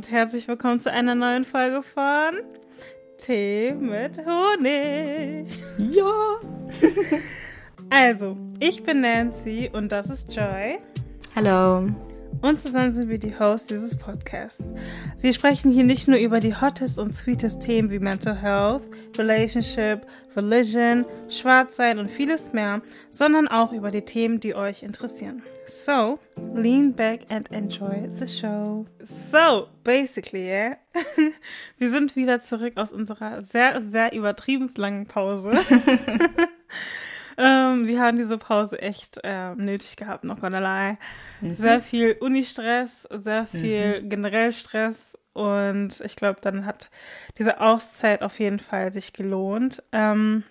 Und herzlich willkommen zu einer neuen Folge von Tee mit Honig. Ja. Also, ich bin Nancy und das ist Joy. Hallo. Und zusammen sind wir die Hosts dieses Podcasts. Wir sprechen hier nicht nur über die hottest und sweetest Themen wie Mental Health, Relationship, Religion, Schwarzsein und vieles mehr, sondern auch über die Themen, die euch interessieren. So, lean back and enjoy the show. So, basically, yeah, wir sind wieder zurück aus unserer sehr, sehr übertrieben langen Pause. ähm, wir haben diese Pause echt äh, nötig gehabt, noch gonna lie. Mhm. Sehr viel Uni-Stress, sehr viel mhm. generell Stress und ich glaube, dann hat diese Auszeit auf jeden Fall sich gelohnt. Ähm,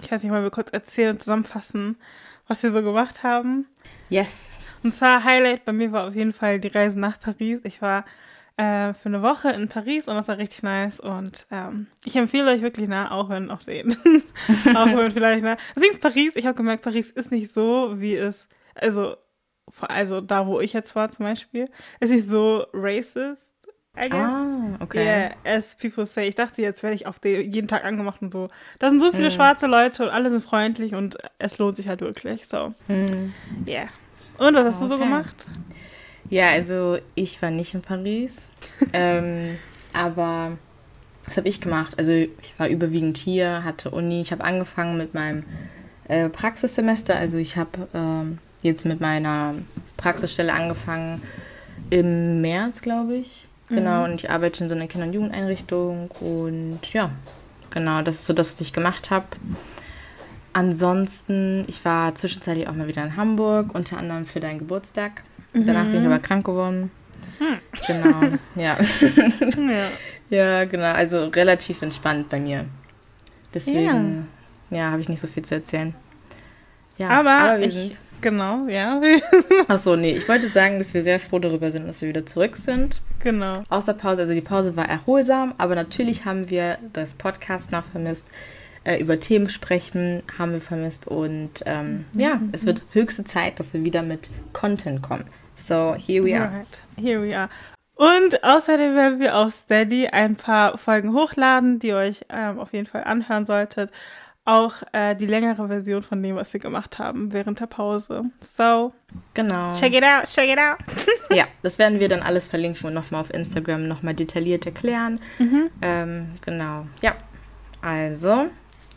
ich weiß nicht, mal wir kurz erzählen und zusammenfassen, was wir so gemacht haben. Yes. Und zwar Highlight bei mir war auf jeden Fall die Reise nach Paris. Ich war äh, für eine Woche in Paris und das war richtig nice. Und ähm, ich empfehle euch wirklich nah, auch wenn auf den. auch wenn vielleicht nah. Deswegen ist Paris, ich habe gemerkt, Paris ist nicht so, wie es, also also da, wo ich jetzt war zum Beispiel, ist nicht so racist. I guess. Ah, okay. Yeah, as people say. Ich dachte, jetzt werde ich auf den jeden Tag angemacht und so. Da sind so viele hm. schwarze Leute und alle sind freundlich und es lohnt sich halt wirklich. So. Hm. Yeah. Und was hast okay. du so gemacht? Ja, also ich war nicht in Paris. ähm, aber was habe ich gemacht? Also ich war überwiegend hier, hatte Uni. Ich habe angefangen mit meinem äh, Praxissemester. Also ich habe ähm, jetzt mit meiner Praxisstelle angefangen im März, glaube ich. Genau, mhm. und ich arbeite in so einer Kinder- und Jugendeinrichtung und ja, genau, das ist so das, was ich gemacht habe. Ansonsten, ich war zwischenzeitlich auch mal wieder in Hamburg, unter anderem für deinen Geburtstag. Mhm. Danach bin ich aber krank geworden. Hm. Genau, ja. ja. Ja, genau, also relativ entspannt bei mir. Deswegen, ja, ja habe ich nicht so viel zu erzählen. Ja, aber, aber wir ich, sind Genau, ja. Achso, nee, ich wollte sagen, dass wir sehr froh darüber sind, dass wir wieder zurück sind. Genau. Außer Pause, also die Pause war erholsam, aber natürlich haben wir das Podcast noch vermisst. Äh, über Themen sprechen haben wir vermisst und ähm, mhm. ja, es wird höchste Zeit, dass wir wieder mit Content kommen. So, here we are. Right. Here we are. Und außerdem werden wir auf Steady ein paar Folgen hochladen, die ihr euch ähm, auf jeden Fall anhören solltet auch äh, die längere Version von dem, was wir gemacht haben während der Pause. So, genau. Check it out, check it out. ja, das werden wir dann alles verlinken und nochmal auf Instagram nochmal detailliert erklären. Mhm. Ähm, genau. Ja, also,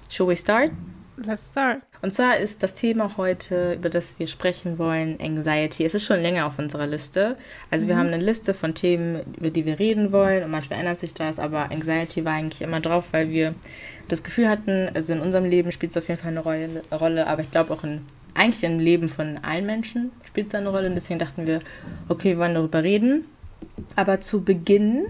shall we start? Let's start. Und zwar ist das Thema heute, über das wir sprechen wollen, Anxiety. Es ist schon länger auf unserer Liste. Also mhm. wir haben eine Liste von Themen, über die wir reden wollen und manchmal ändert sich das, aber Anxiety war eigentlich immer drauf, weil wir das Gefühl hatten, also in unserem Leben spielt es auf jeden Fall eine Rolle, aber ich glaube auch in, eigentlich im Leben von allen Menschen spielt es eine Rolle. Und deswegen dachten wir, okay, wir wollen darüber reden. Aber zu Beginn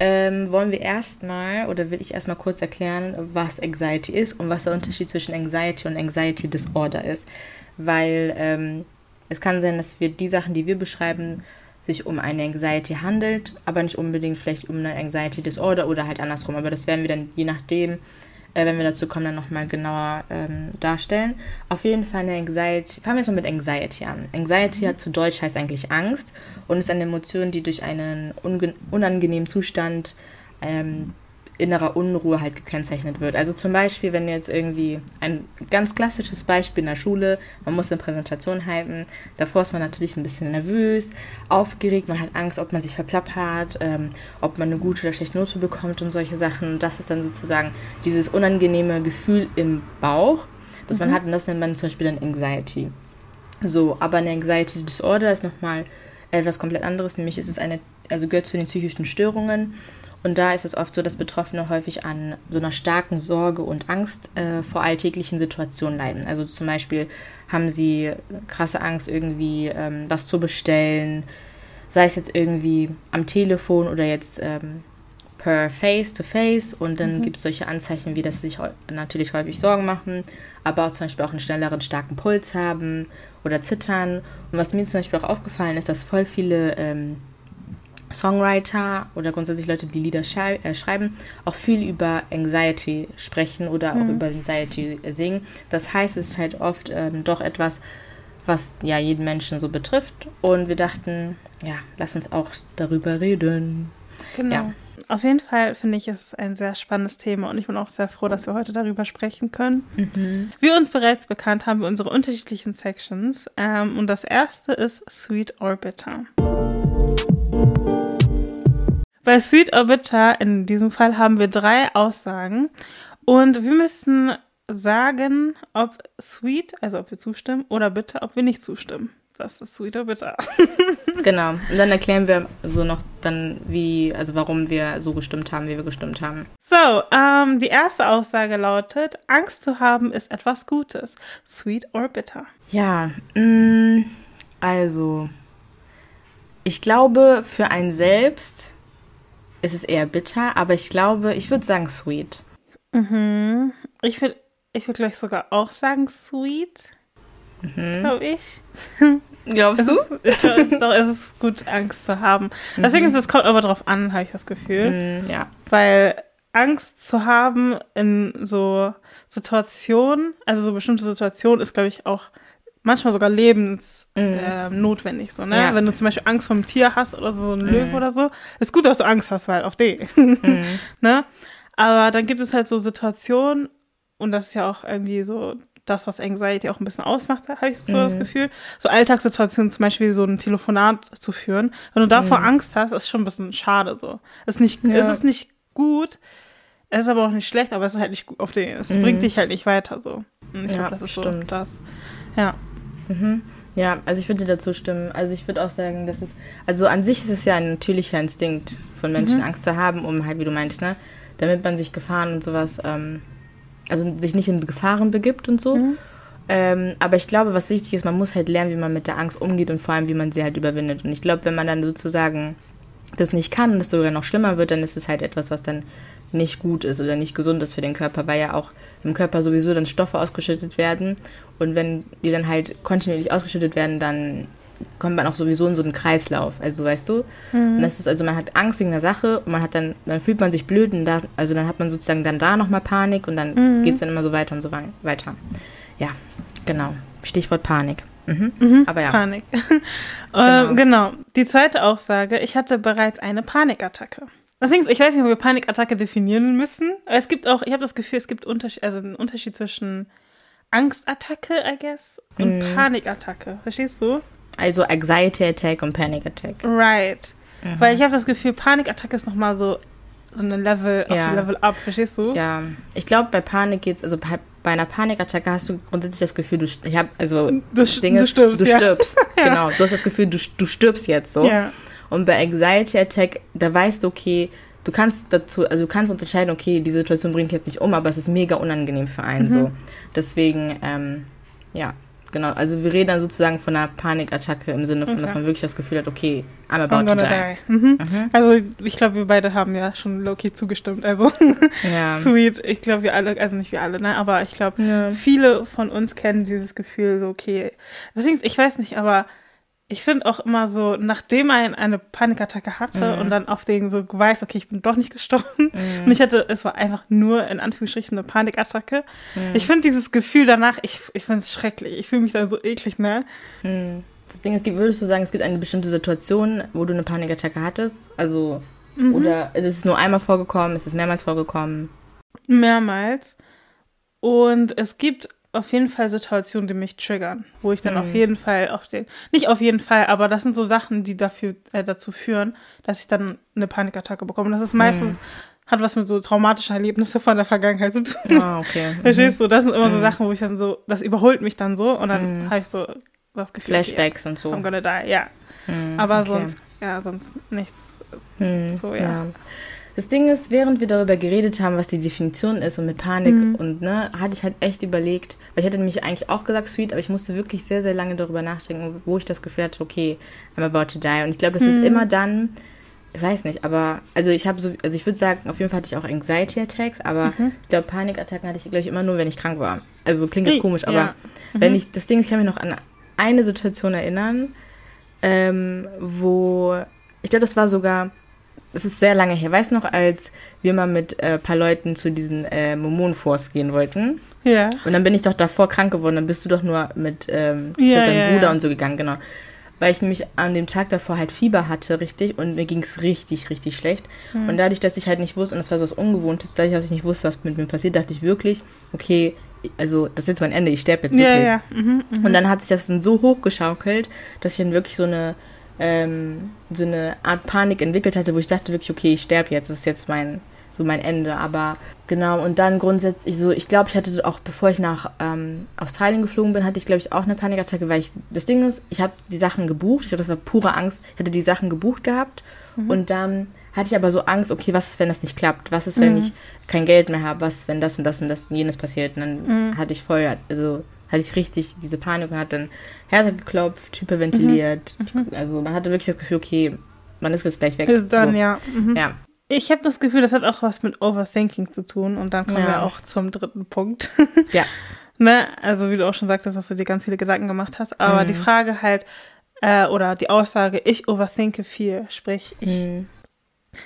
ähm, wollen wir erstmal oder will ich erstmal kurz erklären, was Anxiety ist und was der Unterschied zwischen Anxiety und Anxiety Disorder ist. Weil ähm, es kann sein, dass wir die Sachen, die wir beschreiben, sich um eine Anxiety handelt, aber nicht unbedingt vielleicht um eine Anxiety Disorder oder halt andersrum. Aber das werden wir dann je nachdem, äh, wenn wir dazu kommen, dann nochmal genauer ähm, darstellen. Auf jeden Fall eine Anxiety. Fangen wir jetzt mal mit Anxiety an. Anxiety hat zu Deutsch heißt eigentlich Angst und ist eine Emotion, die durch einen unangenehmen Zustand ähm, innerer Unruhe halt gekennzeichnet wird. Also zum Beispiel, wenn jetzt irgendwie ein ganz klassisches Beispiel in der Schule, man muss eine Präsentation halten, davor ist man natürlich ein bisschen nervös, aufgeregt, man hat Angst, ob man sich verplappert, ähm, ob man eine gute oder schlechte Note bekommt und solche Sachen. Und das ist dann sozusagen dieses unangenehme Gefühl im Bauch, das mhm. man hat und das nennt man zum Beispiel dann Anxiety. So, aber eine Anxiety Disorder ist nochmal etwas komplett anderes, nämlich ist es eine, also gehört zu den psychischen Störungen und da ist es oft so, dass Betroffene häufig an so einer starken Sorge und Angst äh, vor alltäglichen Situationen leiden. Also zum Beispiel haben sie krasse Angst, irgendwie ähm, was zu bestellen, sei es jetzt irgendwie am Telefon oder jetzt ähm, per Face-to-Face. Und dann mhm. gibt es solche Anzeichen, wie dass sie sich natürlich häufig Sorgen machen, aber auch zum Beispiel auch einen schnelleren, starken Puls haben oder zittern. Und was mir zum Beispiel auch aufgefallen ist, dass voll viele ähm, Songwriter oder grundsätzlich Leute, die Lieder schrei äh, schreiben, auch viel über Anxiety sprechen oder mhm. auch über Anxiety singen. Das heißt, es ist halt oft ähm, doch etwas, was ja jeden Menschen so betrifft. Und wir dachten, ja, lass uns auch darüber reden. Genau. Ja. Auf jeden Fall finde ich es ein sehr spannendes Thema und ich bin auch sehr froh, dass wir heute darüber sprechen können. Wie uns bereits bekannt, haben wir unsere unterschiedlichen Sections ähm, und das erste ist Sweet or Bitter. Bei Sweet or Bitter, in diesem Fall, haben wir drei Aussagen und wir müssen sagen, ob sweet, also ob wir zustimmen, oder bitter, ob wir nicht zustimmen. Das ist sweet or bitter. Genau. Und dann erklären wir so noch dann, wie, also warum wir so gestimmt haben, wie wir gestimmt haben. So, ähm, die erste Aussage lautet, Angst zu haben ist etwas Gutes. Sweet or bitter? Ja, mh, also, ich glaube, für einen selbst ist es eher bitter, aber ich glaube, ich würde sagen sweet. Mhm. Ich würde ich würd gleich sogar auch sagen sweet. Glaube ich. Glaubst du? ist, es, ist doch, es ist gut, Angst zu haben. Deswegen ist es kommt aber drauf an, habe ich das Gefühl. Mm, ja. Weil Angst zu haben in so Situationen, also so bestimmte Situationen, ist, glaube ich, auch manchmal sogar lebensnotwendig. so, ne? Ja. Wenn du zum Beispiel Angst vor einem Tier hast oder so, ein Löwe oder so, ist gut, dass du Angst hast, weil auf den. ne? Aber dann gibt es halt so Situationen, und das ist ja auch irgendwie so das, was Anxiety auch ein bisschen ausmacht, habe ich so das Gefühl. So Alltagssituationen, zum Beispiel so ein Telefonat zu führen. Wenn du davor Angst hast, ist schon ein bisschen schade so. Es ist nicht, Ja. es ist nicht gut, es ist aber auch nicht schlecht, aber es ist halt nicht gut auf den. Es bringt dich halt nicht weiter so. Und ich Ja, glaube, das ist so stimmt. das. Ja. Ja, also ich würde dir dazu stimmen. Also ich würde auch sagen, dass es, also an sich ist es ja ein natürlicher Instinkt von Menschen, Angst zu haben, um halt, wie du meinst, ne, damit man sich Gefahren und sowas, ähm, also sich nicht in Gefahren begibt und so. Ähm, aber ich glaube, was wichtig ist, man muss halt lernen, wie man mit der Angst umgeht und vor allem, wie man sie halt überwindet. Und ich glaube, wenn man dann sozusagen das nicht kann und es sogar noch schlimmer wird, dann ist es halt etwas, was dann nicht gut ist oder nicht gesund ist für den Körper, weil ja auch im Körper sowieso dann Stoffe ausgeschüttet werden und wenn die dann halt kontinuierlich ausgeschüttet werden, dann kommt man auch sowieso in so einen Kreislauf, also weißt du, und das ist also man hat Angst wegen einer Sache und man hat dann dann fühlt man sich blöd und da also dann hat man sozusagen dann da nochmal Panik und dann geht's dann immer so weiter und so wei weiter. Ja, genau. Stichwort Panik. Mhm. Aber ja. Panik. Genau. ähm, genau. Die zweite Aussage, ich hatte bereits eine Panikattacke. Das Ding ist, ich weiß nicht, ob wir Panikattacke definieren müssen, aber es gibt auch, ich habe das Gefühl, es gibt Unterschied, also einen Unterschied zwischen Angstattacke, I guess, und Mhm. Panikattacke. Verstehst du? Also Anxiety Attack und Panic Attack. Right. Weil ich habe das Gefühl, Panikattacke ist nochmal so, so eine Level auf Ja. Level up, verstehst du? Ja, ich glaube, bei Panik geht's, also bei, bei einer Panikattacke hast du grundsätzlich das Gefühl, du, ich hab, also, Du das Ding du ist, stirbst, du ja. stirbst, genau. Du hast das Gefühl, du, du stirbst jetzt so. Und bei Anxiety Attack, da weißt du, okay, du kannst dazu, also du kannst unterscheiden, okay, die Situation bringt jetzt nicht um, aber es ist mega unangenehm für einen, Mhm. so. Deswegen, ähm, ja, genau. Also wir reden dann sozusagen von einer Panikattacke im Sinne von, dass Okay. man wirklich das Gefühl hat, okay, I'm I'm about to gonna die. die. Mhm. Also ich glaube, wir beide haben ja schon Loki zugestimmt. Also Ja. sweet. Ich glaube, wir alle, also nicht wir alle, ne? Aber ich glaube, Ja. viele von uns kennen dieses Gefühl, so okay. Deswegen, ich weiß nicht, aber ich finde auch immer so, nachdem man eine Panikattacke hatte Mhm. und dann auf den so weiß, okay, ich bin doch nicht gestorben. Und ich hatte, es war einfach nur in Anführungsstrichen eine Panikattacke. Mhm. Ich finde dieses Gefühl danach, ich, ich finde es schrecklich. Ich fühle mich dann so eklig, ne? Hm. Das Ding ist, würdest du sagen, es gibt eine bestimmte Situation, wo du eine Panikattacke hattest? Also, Mhm. oder ist es nur einmal vorgekommen? Ist es mehrmals vorgekommen? Mehrmals. Und es gibt auf jeden Fall Situationen, die mich triggern, wo ich dann auf jeden Fall auf den, nicht auf jeden Fall, aber das sind so Sachen, die dafür, äh, dazu führen, dass ich dann eine Panikattacke bekomme. Und das ist meistens, hat was mit so traumatischen Erlebnissen von der Vergangenheit zu tun. Ah, okay. Verstehst du? Das sind immer so Sachen, wo ich dann so, das überholt mich dann so und dann habe ich so das Gefühl, Flashbacks und so. I'm gonna die, ja. Hm, Aber okay. sonst, ja, sonst nichts. So, ja. Das Ding ist, während wir darüber geredet haben, was die Definition ist und mit Panik Mhm. und ne, hatte ich halt echt überlegt, weil ich hätte nämlich eigentlich auch gesagt sweet, aber ich musste wirklich sehr, sehr lange darüber nachdenken, wo ich das Gefühl hatte, okay, I'm about to die. Und ich glaube, das Mhm. ist immer dann, ich weiß nicht, aber also ich habe so, also ich würde sagen, auf jeden Fall hatte ich auch Anxiety Attacks, aber Mhm. ich glaube, Panikattacken hatte ich, glaube ich, immer nur, wenn ich krank war. Also klingt jetzt Ja. komisch, aber wenn ich, das Ding ist, ich kann mich noch an eine Situation erinnern, ähm, wo, ich glaube, das war sogar es ist sehr lange her. Weißt du noch, als wir mal mit äh, ein paar Leuten zu diesen äh, Mormonforce gehen wollten? Ja. Und dann bin ich doch davor krank geworden, dann bist du doch nur mit, ähm, Ja, deinem ja, Bruder ja. und so gegangen, genau. Weil ich nämlich an dem Tag davor halt Fieber hatte, richtig, und mir ging es richtig, richtig schlecht. Hm. Und dadurch, dass ich halt nicht wusste, und das war so was Ungewohntes, dadurch, dass ich nicht wusste, was mit mir passiert, dachte ich wirklich, okay, also das ist jetzt mein Ende, ich sterbe jetzt Ja, wirklich. ja. Mhm, mhm. Und dann hat sich das dann so hochgeschaukelt, dass ich dann wirklich so eine, ähm, so eine Art Panik entwickelt hatte, wo ich dachte wirklich, okay, ich sterbe jetzt, das ist jetzt mein, so mein Ende. Aber genau, und dann grundsätzlich so, ich glaube, ich hatte so auch, bevor ich nach ähm, Australien geflogen bin, hatte ich, glaube ich, auch eine Panikattacke, weil ich, das Ding ist, ich habe die Sachen gebucht, ich glaube, das war pure Angst, ich hatte die Sachen gebucht gehabt und dann hatte ich aber so Angst, okay, was ist, wenn das nicht klappt? Was ist, wenn ich kein Geld mehr habe? Was, wenn das und das und das und jenes passiert? Und dann hatte ich voll, also hatte ich richtig diese Panik und hat dann Herz hat geklopft, hyperventiliert. Also man hatte wirklich das Gefühl, okay, man ist jetzt gleich weg. Ist dann, so. ja. Mhm. Ja. Ich habe das Gefühl, das hat auch was mit Overthinking zu tun. Und dann kommen Ja. wir auch zum dritten Punkt. Ja. ne? Also wie du auch schon sagtest, dass du dir ganz viele Gedanken gemacht hast. Aber die Frage halt, äh, oder die Aussage, ich overthinke viel. Sprich, ich Hm.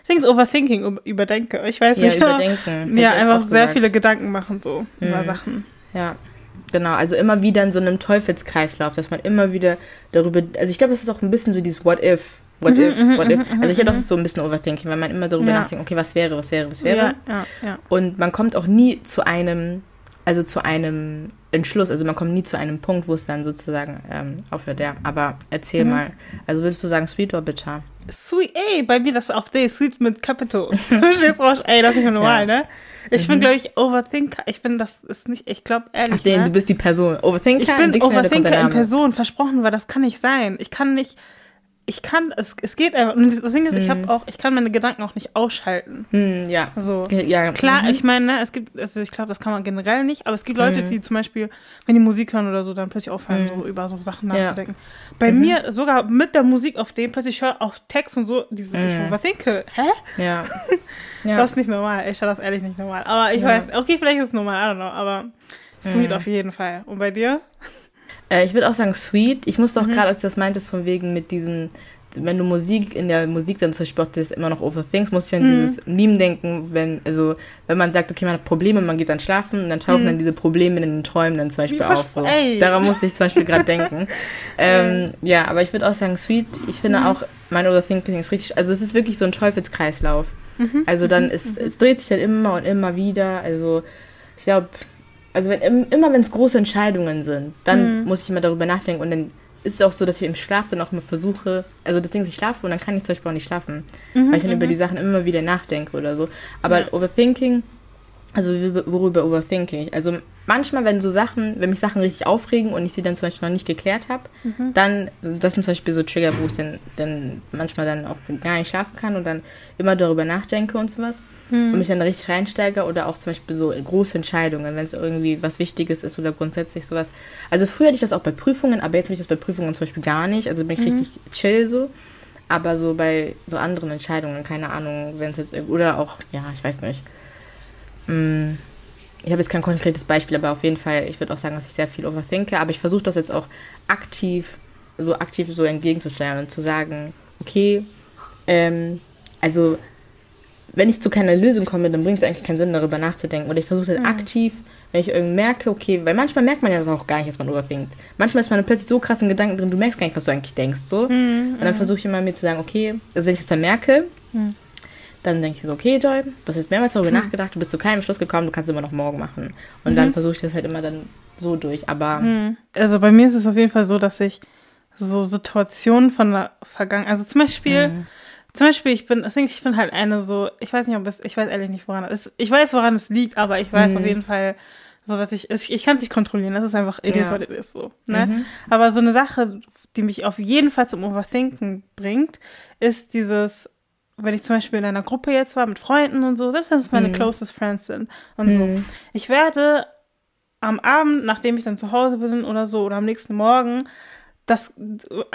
Deswegen ist Overthinking, über- überdenke. Ich weiß Ja, nicht. überdenken. Ja, Hätte ich einfach sehr gesagt. viele Gedanken machen so über Mhm. Sachen. Ja, genau. Also immer wieder in so einem Teufelskreislauf, dass man immer wieder darüber. Also ich glaube, es ist auch ein bisschen so dieses What if. What if, what if. Also ich glaube, das ist so ein bisschen Overthinking, weil man immer darüber Ja. nachdenkt, okay, was wäre, was wäre, was wäre. Ja, ja. Und man kommt auch nie zu einem, also zu einem Entschluss, also man kommt nie zu einem Punkt, wo es dann sozusagen ähm, aufhört. Ja, aber erzähl mal. Also würdest du sagen, sweet or bitter? Sweet, ey, bei mir das auf D, Sweet mit Capital. Ey, das ist nicht normal, ne? Ich bin, glaube ich, Overthinker. Ich bin, das ist nicht, ich glaube, ehrlich, Ach, den, ne? du bist die Person. Overthinker? ich bin Overthinker in. Person, versprochen, weil das kann nicht sein. Ich kann nicht, ich kann, es, es geht einfach, und das Ding ist, ich habe auch, ich kann meine Gedanken auch nicht ausschalten. Hm, ja. So. Ja, Klar, mhm. ich meine, ne, es gibt, also ich glaube, das kann man generell nicht, aber es gibt Leute, die zum Beispiel, wenn die Musik hören oder so, dann plötzlich aufhören, so über so Sachen Ja. nachzudenken. Bei mir, sogar mit der Musik auf dem, plötzlich höre auf Text und so, dieses, ich überthinke, hä? Ja. ja. Das ist nicht normal. Ich schaue das ehrlich nicht normal. Aber ich Ja. weiß, okay, vielleicht ist es normal, I don't know, aber sweet Mhm. auf jeden Fall. Und bei dir? Äh, ich würde auch sagen sweet. Ich musste auch Mhm. gerade, als du das meintest, von wegen mit diesem, wenn du Musik in der Musik dann zum Beispiel auch das immer noch overthinks, musste ich Mhm. an dieses Meme denken, wenn, also, wenn man sagt, okay, man hat Probleme, man geht dann schlafen und dann tauchen dann diese Probleme in den Träumen dann zum Beispiel Mhm. Wie auf. So. ey. Daran musste ich zum Beispiel gerade denken. Ähm, ja, aber ich würde auch sagen sweet. Ich finde Mhm. auch, mein Overthinking ist richtig, also es ist wirklich so ein Teufelskreislauf. Mhm. Also dann ist, es dreht sich dann immer und immer wieder. Also ich glaube, also wenn im- immer wenn es große Entscheidungen sind, dann Mhm. muss ich immer darüber nachdenken und dann ist es auch so, dass ich im Schlaf dann auch mal versuche, also das Ding ist, ich schlafe und dann kann ich zum Beispiel auch nicht schlafen, weil ich dann über die Sachen immer wieder nachdenke oder so. Aber Mhm. Ja. Overthinking, also worüber overthinking ich? Also manchmal, wenn so Sachen, wenn mich Sachen richtig aufregen und ich sie dann zum Beispiel noch nicht geklärt habe, Mhm. dann, das sind zum Beispiel so Trigger, wo ich dann, dann manchmal dann auch gar nicht schlafen kann und dann immer darüber nachdenke und sowas und mich dann richtig reinsteige oder auch zum Beispiel so große Entscheidungen, wenn es irgendwie was Wichtiges ist oder grundsätzlich sowas. Also früher hatte ich das auch bei Prüfungen, aber jetzt habe ich das bei Prüfungen zum Beispiel gar nicht. Also bin ich richtig chill so. Aber so bei so anderen Entscheidungen, keine Ahnung, wenn es jetzt oder auch, ja, ich weiß nicht. Mm, Ich habe jetzt kein konkretes Beispiel, aber auf jeden Fall, ich würde auch sagen, dass ich sehr viel overthinke, aber ich versuche das jetzt auch aktiv, so aktiv so entgegenzustellen und zu sagen, okay, ähm, also wenn ich zu keiner Lösung komme, dann bringt es eigentlich keinen Sinn, darüber nachzudenken. Oder ich versuche dann aktiv, wenn ich irgendwie merke, okay, weil manchmal merkt man ja das auch gar nicht, dass man overthinkt. Manchmal ist man dann plötzlich so krass in Gedanken drin, du merkst gar nicht, was du eigentlich denkst. So. Und dann versuche ich immer mir zu sagen, okay, also wenn ich es dann merke, dann denke ich so, okay, Joy, du hast jetzt mehrmals darüber nachgedacht, du bist zu keinem Schluss gekommen, du kannst es immer noch morgen machen. Und dann versuche ich das halt immer dann so durch. Aber Also bei mir ist es auf jeden Fall so, dass ich so Situationen von der Vergangenheit, also zum Beispiel, Mhm. zum Beispiel, ich bin, deswegen, ich bin halt eine so, ich weiß nicht, ob es, ich weiß ehrlich nicht, woran es, ich weiß, woran es liegt, aber ich weiß Mhm. auf jeden Fall, so dass ich, ich, ich kann es nicht kontrollieren, das ist einfach, it is Ja. what it is, so, ne? Mhm. Aber so eine Sache, die mich auf jeden Fall zum Overthinken bringt, ist dieses, wenn ich zum Beispiel in einer Gruppe jetzt war mit Freunden und so, selbst wenn es meine closest friends sind und so, Mhm. ich werde am Abend, nachdem ich dann zu Hause bin oder so, oder am nächsten Morgen, das,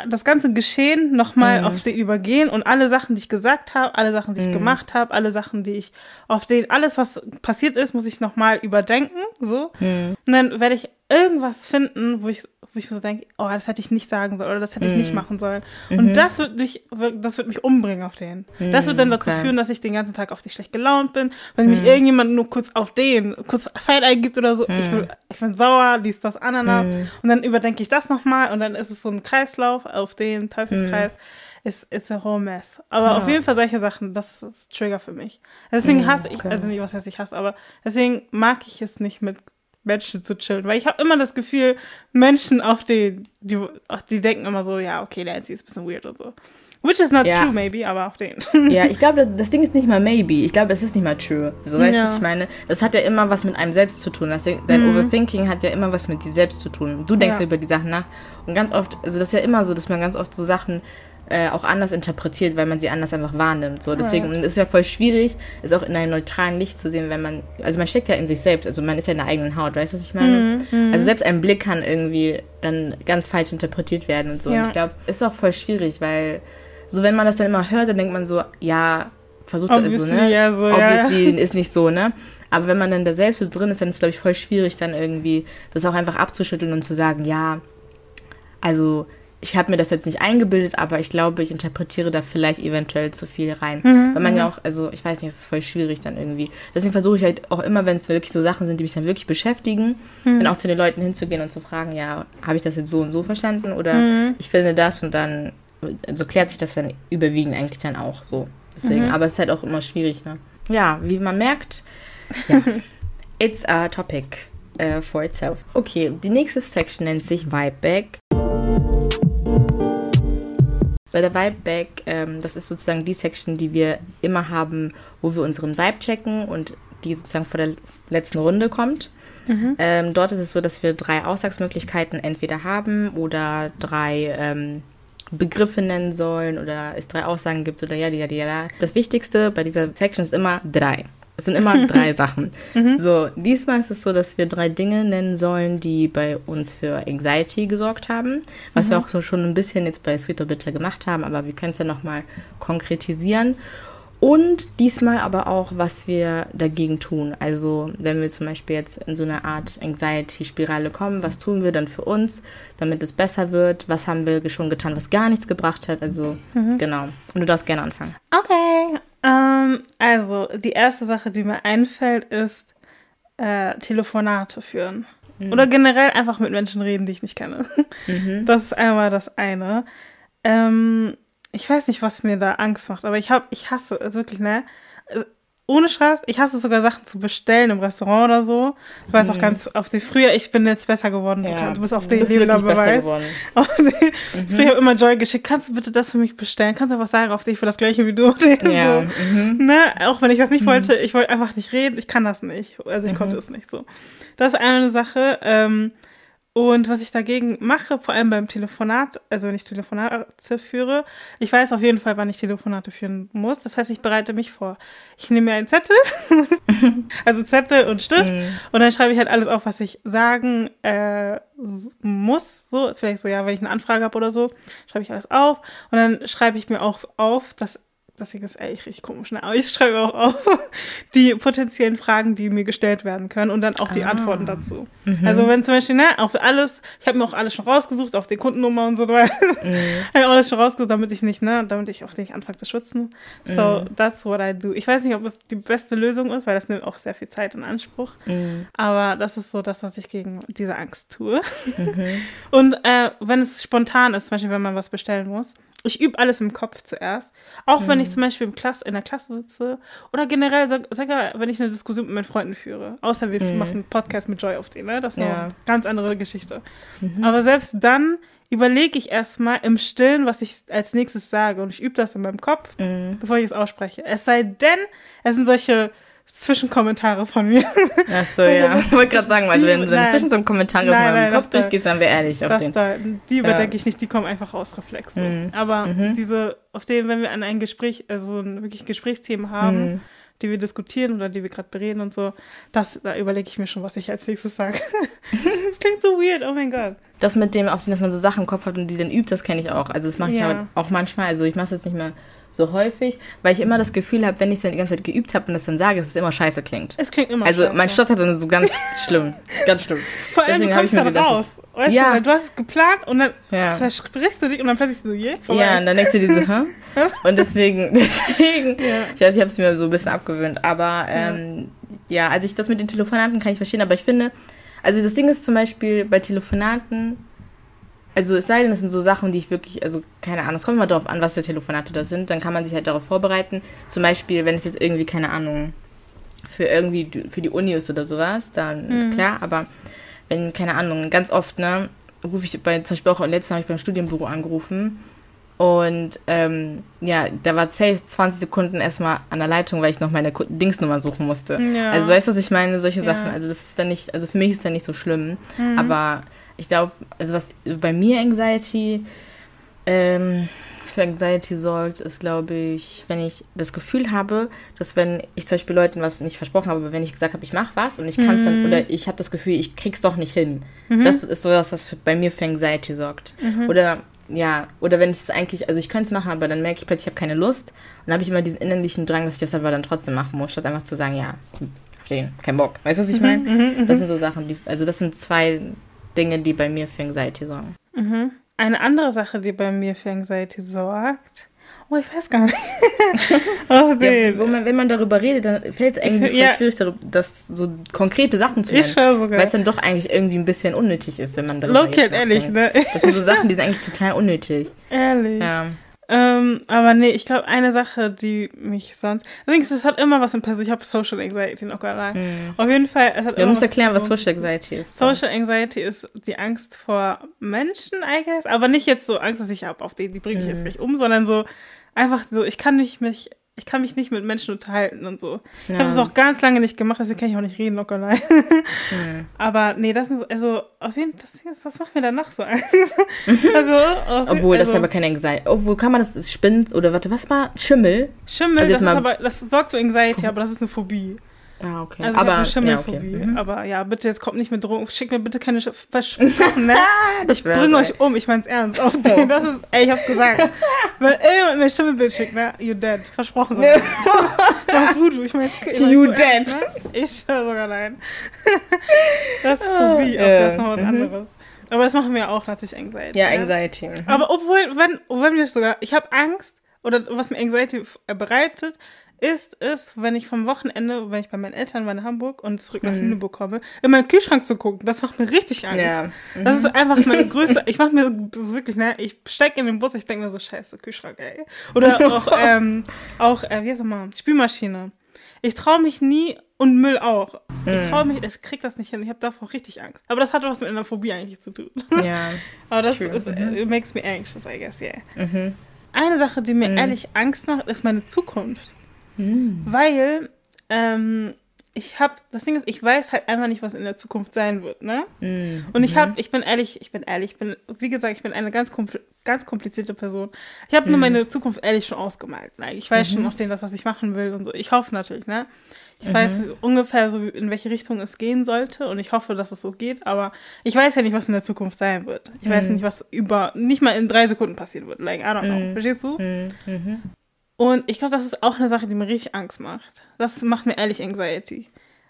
das ganze Geschehen nochmal Mhm. auf den übergehen und alle Sachen, die ich gesagt habe, alle Sachen, die ich gemacht habe, alle Sachen, die ich auf den, alles, was passiert ist, muss ich nochmal überdenken, so. Mhm. Und dann werde ich irgendwas finden, wo ich, wo ich mir so denke, oh, das hätte ich nicht sagen sollen oder das hätte ich nicht Mhm. machen sollen. Mhm. Und das wird mich, das wird mich umbringen auf den. Das wird dann dazu okay. führen, dass ich den ganzen Tag auf dich schlecht gelaunt bin. Wenn mich Mhm. irgendjemand nur kurz auf den, kurz Side-Eye gibt oder so, ich, bin, ich bin sauer, liest das Ananas. Mhm. Und dann überdenke ich das nochmal und dann ist es so ein Kreislauf auf den Teufelskreis. Ist, ist a whole mess. Aber Mhm. Ja. auf jeden Fall solche Sachen, das ist Trigger für mich. Deswegen Mhm, hasse ich, okay. also nicht, was heißt ich hasse, aber deswegen mag ich es nicht mit Menschen zu chillen, weil ich habe immer das Gefühl, Menschen auf die, die, auf die denken immer so, ja, okay, Nancy ist ein bisschen weird und so. Which is not Ja. true, maybe, aber auf den. Ja, ich glaube, das- Ding ist nicht mal maybe. Ich glaube, es ist nicht mal true. So, weißt du, Ja. was ich meine? Das hat ja immer was mit einem selbst zu tun. Das, dein Overthinking hat ja immer was mit dir selbst zu tun. Du denkst ja. über die Sachen nach. Und ganz oft, also das ist ja immer so, dass man ganz oft so Sachen äh, auch anders interpretiert, weil man sie anders einfach wahrnimmt. So, deswegen Right. ist es ja voll schwierig, es auch in einem neutralen Licht zu sehen, wenn man, also man steckt ja in sich selbst, also man ist ja in der eigenen Haut, weißt du, was ich meine? Mhm, Also selbst ein Blick kann irgendwie dann ganz falsch interpretiert werden und so. Ja. Und ich glaube, ist auch voll schwierig, weil so wenn man das dann immer hört, dann denkt man so, ja, versucht Obviously, ne? ja, so, ja, Obviously ist nicht so, ne? Aber wenn man dann da selbst so drin ist, dann ist es, glaube ich, voll schwierig, dann irgendwie das auch einfach abzuschütteln und zu sagen, ja, also ich habe mir das jetzt nicht eingebildet, aber ich glaube, ich interpretiere da vielleicht eventuell zu viel rein. Mhm, Weil man ja auch, also ich weiß nicht, es ist voll schwierig dann irgendwie. Deswegen versuche ich halt auch immer, wenn es wirklich so Sachen sind, die mich dann wirklich beschäftigen, Mhm. dann auch zu den Leuten hinzugehen und zu fragen, ja, habe ich das jetzt so und so verstanden oder Mhm. ich finde das und dann, so klärt sich das dann überwiegend eigentlich dann auch so. Deswegen, Mhm. aber es ist halt auch immer schwierig, ne? Ja, wie man merkt, ja, it's a topic uh, for itself. Okay, die nächste Section nennt sich Vibe Back. Bei der Vibe Back, ähm, das ist sozusagen die Section, die wir immer haben, wo wir unseren Vibe checken und die sozusagen vor der letzten Runde kommt. Ähm, dort ist es so, dass wir drei Aussagsmöglichkeiten entweder haben oder drei ähm, Begriffe nennen sollen oder es drei Aussagen gibt oder ja, ja, ja. Das Wichtigste bei dieser Section ist immer drei. Es sind immer drei Sachen. So, diesmal ist es so, dass wir drei Dinge nennen sollen, die bei uns für Anxiety gesorgt haben. Was wir auch so schon ein bisschen jetzt bei Sweet or Bitter gemacht haben, aber wir können es ja nochmal konkretisieren. Und diesmal aber auch, was wir dagegen tun. Also, wenn wir zum Beispiel jetzt in so eine Art Anxiety-Spirale kommen, was tun wir dann für uns, damit es besser wird? Was haben wir schon getan, was gar nichts gebracht hat? Also, genau. Und du darfst gerne anfangen. Okay. Ähm, also, die erste Sache, die mir einfällt, ist äh, Telefonate führen. Oder generell einfach mit Menschen reden, die ich nicht kenne. Das ist einmal das eine. Ähm, ich weiß nicht, was mir da Angst macht, aber ich habe, ich hasse es wirklich, ne? Ohne Spaß, ich hasse sogar Sachen zu bestellen im Restaurant oder so. Ich weiß auch ganz auf die früher, ich bin jetzt besser geworden. Du kann- du bist auf den lebender Beweis. den, Ich habe immer Joy geschickt. Kannst du bitte das für mich bestellen? Kannst du was sagen auf dich für das gleiche wie du? Ja, so. ne? Auch wenn ich das nicht wollte, ich wollte einfach nicht reden. Ich kann das nicht. Also ich konnte es nicht so. Das ist eine Sache. Ähm, und was ich dagegen mache, vor allem beim Telefonat, also wenn ich Telefonate führe, ich weiß auf jeden Fall, wann ich Telefonate führen muss. Das heißt, ich bereite mich vor. Ich nehme mir einen Zettel, also Zettel und Stift, und dann schreibe ich halt alles auf, was ich sagen äh, muss. So, vielleicht so, ja, wenn ich eine Anfrage habe oder so, schreibe ich alles auf. Und dann schreibe ich mir auch auf, dass Ding ist echt richtig komisch, ne? aber ich schreibe auch auf die potenziellen Fragen, die mir gestellt werden können und dann auch die Ah. Antworten dazu. Also wenn zum Beispiel, ne, auf alles, ich habe mir auch alles schon rausgesucht, auf die Kundennummer und so, weil habe ich auch alles schon rausgesucht, damit ich nicht, ne, damit ich auf den nicht anfange zu schwitzen. So, that's what I do. Ich weiß nicht, ob es die beste Lösung ist, weil das nimmt auch sehr viel Zeit in Anspruch. Mhm. Aber das ist so das, was ich gegen diese Angst tue. Und äh, wenn es spontan ist, zum Beispiel, wenn man was bestellen muss, ich übe alles im Kopf zuerst. Auch wenn ich zum Beispiel im Klasse, in der Klasse sitze oder generell, sag, sogar wenn ich eine Diskussion mit meinen Freunden führe. Außer wir machen einen Podcast mit Joy auf den, ne? Das ist Ja. eine ganz andere Geschichte. Aber selbst dann überlege ich erstmal im Stillen, was ich als nächstes sage. Und ich übe das in meinem Kopf, bevor ich es ausspreche. Es sei denn, es sind solche Zwischenkommentare von mir. Ach so, ja. Ich wollte gerade sagen, also wenn du dann zwischen so einem Kommentar aus Nein, meinem Kopf da- durchgehst, dann wäre ehrlich auf den. da, die überdenke ich nicht, die kommen einfach aus Reflexen. Mhm. Aber diese, auf dem, wenn wir an ein Gespräch, also ein wirklich Gesprächsthemen haben, Mhm. die wir diskutieren oder die wir gerade bereden und so, das, da überlege ich mir schon, was ich als nächstes sage. das klingt so weird, oh mein Gott. Das mit dem, auf den, dass man so Sachen im Kopf hat und die dann übt, das kenne ich auch. Also das mache ich Ja. halt auch manchmal. Also ich mache es jetzt nicht mehr so häufig, weil ich immer das Gefühl habe, wenn ich es dann die ganze Zeit geübt habe und das dann sage, dass es immer scheiße klingt. Es klingt immer Also scheiße. mein Stotter dann so ganz schlimm. Ganz schlimm. Vor allem, Deswegen du kommst ich da gedacht, raus. Weißt Ja. du, du hast es geplant und dann Ja. versprichst du dich und dann plötzlich so, yeah, vorbei. Ja, und dann denkst du dir so, hä? Und deswegen, deswegen, Ja. ich weiß, ich habe es mir so ein bisschen abgewöhnt. Aber ähm, ja. also ich das mit den Telefonaten kann ich verstehen, aber ich finde, also das Ding ist zum Beispiel bei Telefonaten, also es sei denn, es sind so Sachen, die ich wirklich, also keine Ahnung, es kommt immer darauf an, was für Telefonate das sind, dann kann man sich halt darauf vorbereiten. Zum Beispiel, wenn es jetzt irgendwie, keine Ahnung, für irgendwie für die Uni ist oder sowas, dann klar, aber wenn, keine Ahnung, ganz oft, ne, rufe ich bei, zum Beispiel auch letztens habe ich beim Studienbüro angerufen und ähm, ja, da war safe 20 Sekunden erstmal an der Leitung, weil ich noch meine Dingsnummer suchen musste. Ja. Also weißt du, was ich meine? Solche Ja. Sachen. Also das ist dann nicht, also für mich ist dann nicht so schlimm. Mhm. Aber ich glaube, also was bei mir Anxiety, ähm, für Anxiety sorgt, ist, glaube ich, wenn ich das Gefühl habe, dass wenn ich zum Beispiel Leuten was nicht versprochen habe, aber wenn ich gesagt habe, ich mache was und ich kann es Mhm. dann, oder ich habe das Gefühl, ich krieg's doch nicht hin. Das ist so das, was für, bei mir für Anxiety sorgt. Mhm. Oder ja, oder wenn ich es eigentlich, also ich könnte es machen, aber dann merke ich plötzlich, ich habe keine Lust. Und dann habe ich immer diesen innerlichen Drang, dass ich das aber dann trotzdem machen muss, statt einfach zu sagen, ja, verstehen, kein Bock. Weißt du, was ich meine? Mhm, Das sind so Sachen, die, also das sind zwei Dinge, die bei mir für Anxiety sorgen. Mhm. Eine andere Sache, die bei mir für Anxiety sorgt. Oh, ich weiß gar nicht. oh, nee. Ja, man, wenn man darüber redet, dann fällt es irgendwie voll Ja. schwierig, darüber- das so konkrete Sachen zu nennen. Weil es dann doch eigentlich irgendwie ein bisschen unnötig ist, wenn man darüber Loki jetzt ehrlich, ne? Das sind so Sachen, die sind eigentlich total unnötig. Ehrlich. Ja. Ähm, aber nee, ich glaube, eine Sache, die mich sonst. Allerdings, es hat immer was mit Person. Ich habe Social Anxiety noch gar nicht. Mhm. Auf jeden Fall, es hat musst was erklären, was Social Anxiety ist. Social Anxiety ist die Angst vor Menschen, I guess. Aber nicht jetzt so Angst, dass ich habe, auf die, die bringe ich Mhm. jetzt nicht um, sondern so einfach so, ich kann nicht mich, ich kann mich nicht mit Menschen unterhalten und so. Ich habe Ja. das auch ganz lange nicht gemacht, deswegen kann ich auch nicht reden, locker allein. Mhm. Aber nee, das ist, also, auf jeden Fall, das Ding ist, was macht mir da noch so Angst? also, auf, Obwohl, das also, ist aber keine Anxiety. Obwohl, kann man das, das spinnt, oder warte, was war? Schimmel? Schimmel, also das ist mal- aber, das sorgt für Anxiety, aber das ist eine Phobie. Ah, okay. Also aber, eine ja, Schimmelphobie. okay. Mhm. Aber ja, bitte, jetzt kommt nicht mit Drohung. Schickt mir bitte keine Sch Versprochen, ne? Ich bringe euch um, ich mein's ernst. Auf den, das ist, ey, ich hab's gesagt. Wenn irgendjemand mir ein Schimmelbild schickt, ne? You dead. Versprochen. So. Mach Voodoo, ich ich mein's You so dead. Ernst, ne? Ich schwör sogar nein. das ist Phobie, aber Ja. das ist noch was Mhm. anderes. Aber das machen wir auch natürlich Anxiety. Ja, ne? Anxiety. mhm. Aber obwohl, wenn, wenn wir sogar, ich habe Angst, oder was mir Anxiety bereitet, ist es, wenn ich vom Wochenende, wenn ich bei meinen Eltern war in Hamburg und zurück nach Lüneburg komme, in meinen Kühlschrank zu gucken. Das macht mir richtig Angst. Ja. Das ist einfach meine größte. Ich mache mir so wirklich, ne, ich steige in den Bus, ich denke mir so, scheiße, Kühlschrank, ey. Oder auch, ähm, auch, äh, wie heißt mal, Spülmaschine. Ich traue mich nie und Müll auch. Ich traue mich, ich krieg das nicht hin. Ich habe davor richtig Angst. Aber das hat was mit einer Phobie eigentlich zu tun. Ja. Aber das True. ist, it makes me anxious, I guess, yeah. Mhm. Eine Sache, die mir ehrlich Angst macht, ist meine Zukunft. Mhm. Weil ähm, ich habe, das Ding ist, ich weiß halt einfach nicht, was in der Zukunft sein wird, ne? Mhm. Und ich habe, ich bin ehrlich, ich bin ehrlich, ich bin, wie gesagt, ich bin eine ganz, kompl ganz komplizierte Person. Ich habe nur Mhm. meine Zukunft ehrlich schon ausgemalt. Ne? Ich weiß schon noch den, das, was ich machen will und so. Ich hoffe natürlich, ne? Ich weiß Mhm. ungefähr so, in welche Richtung es gehen sollte und ich hoffe, dass es so geht, aber ich weiß ja nicht, was in der Zukunft sein wird. Ich Mhm. weiß nicht, was über, nicht mal in drei Sekunden passieren wird. Like, I don't know. Verstehst du? Mhm. Mhm. Und ich glaube, das ist auch eine Sache, die mir richtig Angst macht. Das macht mir ehrlich Anxiety.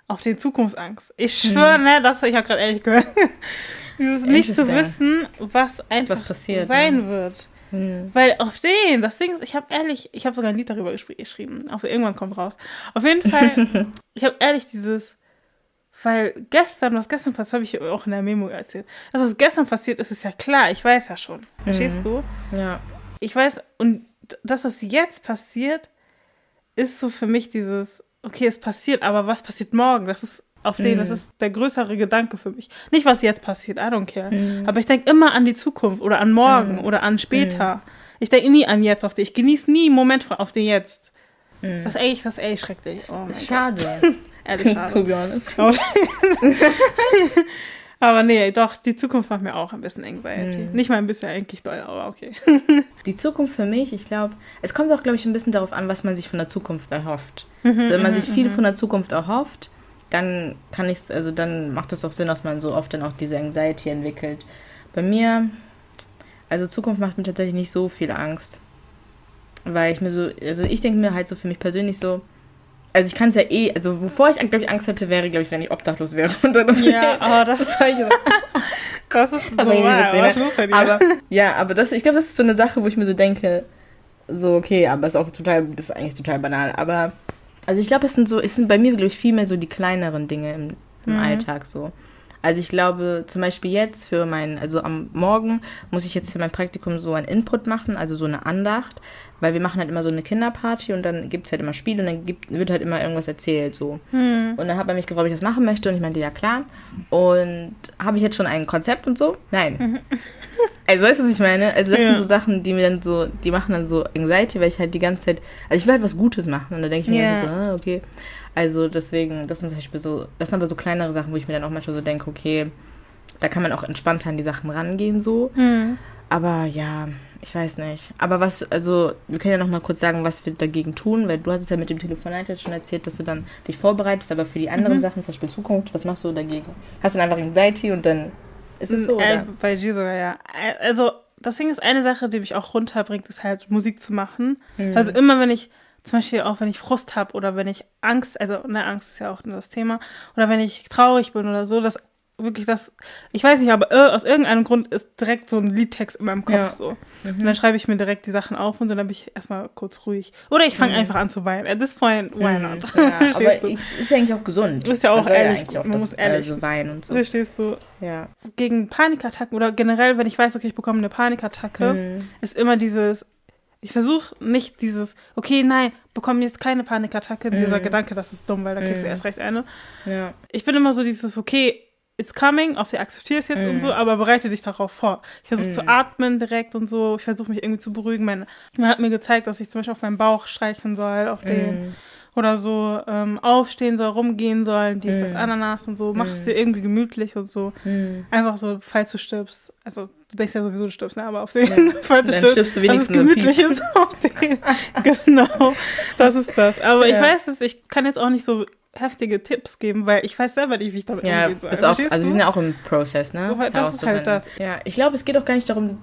Auf die Zukunftsangst. Ich schwöre, ne, das ich habe gerade ehrlich gehört. Dieses nicht zu wissen, was einfach Was passiert, sein wird. Mhm. Weil auf den, das Ding ist, ich habe ehrlich, ich habe sogar ein Lied darüber geschrieben. Auf irgendwann kommt raus. Auf jeden Fall, ich habe ehrlich dieses, weil gestern, was gestern passiert, habe ich auch in der Memo erzählt. Das, was gestern passiert ist, ist ja klar. Ich weiß ja schon. Verstehst du? Ja. ich weiß, und das, was jetzt passiert, ist so für mich dieses, okay, es passiert, aber was passiert morgen? Das ist auf den, das ist der größere Gedanke für mich. Nicht, was jetzt passiert, I don't care. Aber ich denke immer an die Zukunft oder an morgen oder an später. Ich denke nie an jetzt auf den. Ich genieße nie einen Moment auf den jetzt. Das ist echt, das ist echt schrecklich. Oh schade. Ehrlich to schade. be honest. aber nee, doch, die Zukunft macht mir auch ein bisschen Anxiety. Nicht mal ein bisschen, eigentlich doll, aber okay. Die Zukunft für mich, ich glaube, es kommt auch, glaube ich, ein bisschen darauf an, was man sich von der Zukunft erhofft. Wenn man sich viel von der Zukunft erhofft, dann kann ich, also dann macht es auch Sinn, dass man so oft dann auch diese Anxiety entwickelt. Bei mir, also Zukunft macht mir tatsächlich nicht so viel Angst. Weil ich mir so, also ich denke mir halt so für mich persönlich so, also ich kann es ja eh, also wovor ich, glaube ich, Angst hätte, wäre, glaube ich, wenn ich obdachlos wäre. Und dann ja, aber das, das, das ist also so wahr, witzig, was ne? los bei dir? Aber ja, aber das, ich glaube, das ist so eine Sache, wo ich mir so denke, so okay, aber ist auch total, das ist eigentlich total banal. Aber also ich glaube, es sind so, es sind bei mir, glaube ich, viel mehr so die kleineren Dinge im, im Mhm. Alltag so. Also ich glaube, zum Beispiel jetzt für mein, also am Morgen muss ich jetzt für mein Praktikum so ein Input machen, also so eine Andacht, weil wir machen halt immer so eine Kinderparty und dann gibt es halt immer Spiele und dann gibt, wird halt immer irgendwas erzählt so. Hm. Und dann hat er mich gefragt, ob ich das machen möchte und ich meinte, ja klar. Und habe ich jetzt schon ein Konzept und so? Nein. Also weißt du, was ich meine? Also das Ja. sind so Sachen, die mir dann so, die machen dann so Anxiety, weil ich halt die ganze Zeit, also ich will halt was Gutes machen und da denke ich mir Ja. dann so, ah, okay. Also deswegen, das sind zum Beispiel so, das sind aber so kleinere Sachen, wo ich mir dann auch manchmal so denke, okay, da kann man auch entspannter an die Sachen rangehen so. Hm. Aber ja, ich weiß nicht. Aber was, also, wir können ja noch mal kurz sagen, was wir dagegen tun, weil du hattest ja mit dem Telefonat jetzt schon erzählt, dass du dann dich vorbereitest, aber für die anderen Mhm. Sachen, zum Beispiel Zukunft, was machst du dagegen? Hast du dann einfach Anxiety und dann ist es so, Äh, oder? bei G sogar, ja. Äh, Also, das Ding ist, eine Sache, die mich auch runterbringt, ist halt Musik zu machen. Mhm. Also immer, wenn ich, zum Beispiel auch wenn ich Frust habe oder wenn ich Angst, also, ne, Angst ist ja auch das Thema, oder wenn ich traurig bin oder so, das wirklich das, ich weiß nicht, aber aus irgendeinem Grund ist direkt so ein Liedtext in meinem Kopf Ja. so. Mhm. Und dann schreibe ich mir direkt die Sachen auf und so, dann bin ich erstmal kurz ruhig. Oder ich fange Mhm. einfach an zu weinen. At this point, why Mhm, not? Ja, aber du? ich, ist ja eigentlich auch gesund. Ist ja auch Man ehrlich, eigentlich auch man das, muss ehrlich- Also weinen und so. Verstehst du? Ja. Gegen Panikattacken oder generell, wenn ich weiß, okay, ich bekomme eine Panikattacke, Mhm. ist immer dieses, ich versuche nicht dieses, okay, nein, bekomme jetzt keine Panikattacke, dieser Mhm. Gedanke, das ist dumm, weil da kriegst du erst recht eine. Ja. Ich bin immer so dieses, okay, it's coming, auf die akzeptiere es jetzt und Mhm. so, aber bereite dich darauf vor. Ich versuche Mhm. zu atmen direkt und so, ich versuche mich irgendwie zu beruhigen. Man hat mir gezeigt, dass ich zum Beispiel auf meinen Bauch streichen soll, auf den Mhm. Oder so ähm, aufstehen soll, rumgehen soll, dies, das Mhm. Ananas und so. Mach es Mhm. dir irgendwie gemütlich und so. Mhm. Einfach so, falls du stirbst. Also, du denkst ja sowieso, du stirbst, ne? Aber auf den, Ja. falls du Dann stirbst, stirbst du dass es wenigstens gemütlich ist auf den. genau, das ist das. Aber ich Ja. weiß es, ich kann jetzt auch nicht so heftige Tipps geben, weil ich weiß selber nicht, wie ich damit Ja, umgehen soll. ist auch, also wir sind ja auch im Prozess, ne? Das ist halt Herauszufinden. Ja, ich glaube, es geht auch gar nicht darum,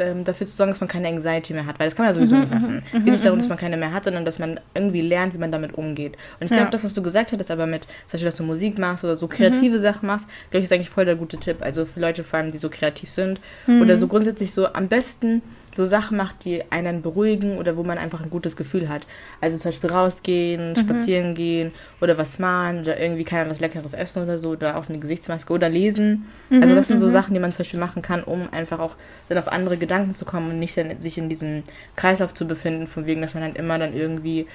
ähm, dafür zu sorgen, dass man keine Anxiety mehr hat, weil das kann man ja sowieso Mhm, nicht machen. Es geht nicht darum, dass man keine mehr hat, sondern dass man irgendwie lernt, wie man damit umgeht. Und ich glaube, Ja. das, was du gesagt hattest, aber mit, zum Beispiel, dass du Musik machst oder Mhm. so kreative Sachen machst, glaube ich, ist eigentlich voll der gute Tipp. Also für Leute vor allem, die so kreativ sind Mhm. oder so grundsätzlich so am besten so Sachen macht, die einen beruhigen oder wo man einfach ein gutes Gefühl hat. Also zum Beispiel rausgehen, Mhm. spazieren gehen oder was malen oder irgendwie keine was Leckeres essen oder so oder auch eine Gesichtsmaske oder lesen. Also das sind so Sachen, die man zum Beispiel machen kann, um einfach auch dann auf andere Gedanken zu kommen und nicht dann sich in diesem Kreislauf zu befinden, von wegen, dass man dann immer dann irgendwie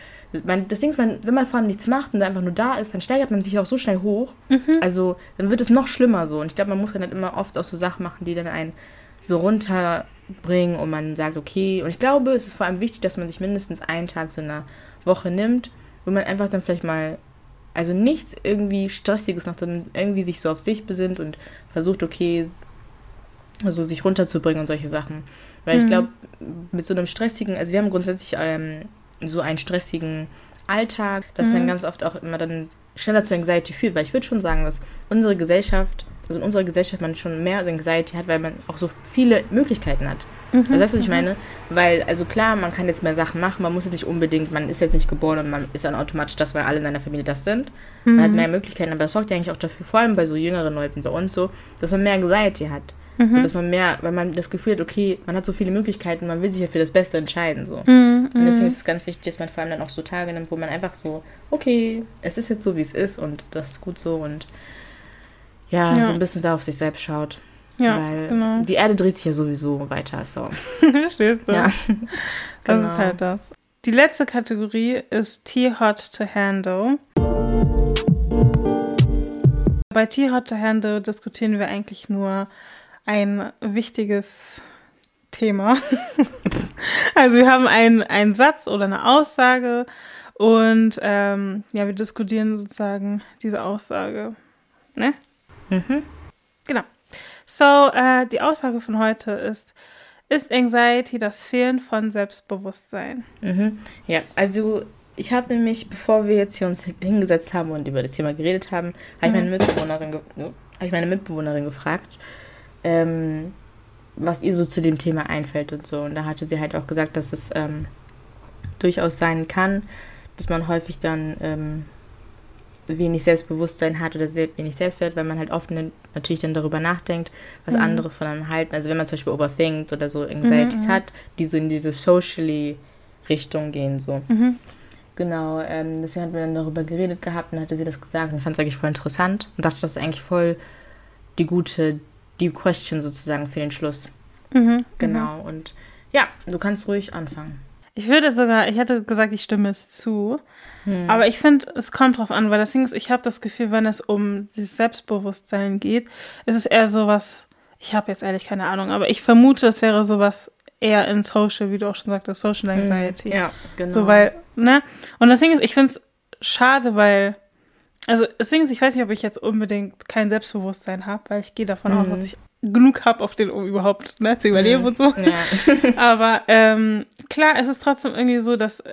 man, das Ding ist, man, wenn man vor allem nichts macht und einfach nur da ist, dann steigert man sich auch so schnell hoch. Also dann wird es noch schlimmer so. Und ich glaube, man muss dann halt immer oft auch so Sachen machen, die dann einen so runterbringen und man sagt, okay. Und ich glaube, es ist vor allem wichtig, dass man sich mindestens einen Tag so einer Woche nimmt, wo man einfach dann vielleicht mal, also nichts irgendwie Stressiges macht, sondern irgendwie sich so auf sich besinnt und versucht, okay, also sich runterzubringen und solche Sachen. Weil ich Mhm. glaube, mit so einem stressigen, also wir haben grundsätzlich ähm, so einen stressigen Alltag, dass es dann Mhm. ganz oft auch immer dann schneller zu Anxiety führt, weil ich würde schon sagen, dass unsere Gesellschaft, also in unserer Gesellschaft man schon mehr Anxiety hat, weil man auch so viele Möglichkeiten hat. Mhm. Also weißt du, was ich meine? Weil, also klar, man kann jetzt mehr Sachen machen, man muss jetzt nicht unbedingt, man ist jetzt nicht geboren und man ist dann automatisch das, weil alle in deiner Familie das sind. Man Mhm. hat mehr Möglichkeiten, aber das sorgt ja eigentlich auch dafür, vor allem bei so jüngeren Leuten, bei uns so, dass man mehr Anxiety hat. Mhm. Dass man mehr, weil man das Gefühl hat, okay, man hat so viele Möglichkeiten, man will sich ja für das Beste entscheiden, so. Mhm. Und deswegen ist es ganz wichtig, dass man vor allem dann auch so Tage nimmt, wo man einfach so, okay, es ist jetzt so, wie es ist und das ist gut so und ja, Ja. so ein bisschen da auf sich selbst schaut. Ja, weil genau. die Erde dreht sich ja sowieso weiter, so. Verstehst du? Ja. Das Genau. ist halt das. Die letzte Kategorie ist Tea Hot to Handle. Bei Tea Hot to Handle diskutieren wir eigentlich nur ein wichtiges Thema. also wir haben einen, einen Satz oder eine Aussage und ähm, ja, wir diskutieren sozusagen diese Aussage. Ne? Mhm. Genau. So, äh, die Aussage von heute ist, ist Anxiety das Fehlen von Selbstbewusstsein? Mhm. Ja, also ich habe nämlich, bevor wir jetzt hier uns hingesetzt haben und über das Thema geredet haben, habe ich meine Mitbewohnerin, habe ich meine Mitbewohnerin gefragt, ähm, was ihr so zu dem Thema einfällt und so. Und da hatte sie halt auch gesagt, dass es ähm, durchaus sein kann, dass man häufig dann ähm, wenig Selbstbewusstsein hat oder wenig Selbstwert, weil man halt oft natürlich dann darüber nachdenkt, was mhm. andere von einem halten. Also wenn man zum Beispiel overthinkt oder so Anxieties mhm. hat, die so in diese socially Richtung gehen, so. Mhm. Genau, ähm, deswegen hatten wir dann darüber geredet gehabt und hatte sie das gesagt und fand es eigentlich voll interessant und dachte, das ist eigentlich voll die gute, die Question sozusagen für den Schluss. Mhm, genau, mhm. und ja, du kannst ruhig anfangen. Ich würde sogar, ich hätte gesagt, ich stimme es zu. Hm. Aber ich finde, es kommt drauf an, weil das Ding ist, ich habe das Gefühl, wenn es um das Selbstbewusstsein geht, ist es eher sowas, ich habe jetzt ehrlich keine Ahnung, aber ich vermute, es wäre sowas eher in Social, wie du auch schon sagtest, Social hm, Anxiety. Ja, genau. So, weil, ne? Und das Ding ist, ich finde es schade, weil, also das Ding ist, ich weiß nicht, ob ich jetzt unbedingt kein Selbstbewusstsein habe, weil ich gehe davon mhm. aus, dass hm. ich genug habe, auf den, um überhaupt ne, zu überleben mhm. und so. Ja. Aber ähm, klar, es ist trotzdem irgendwie so, dass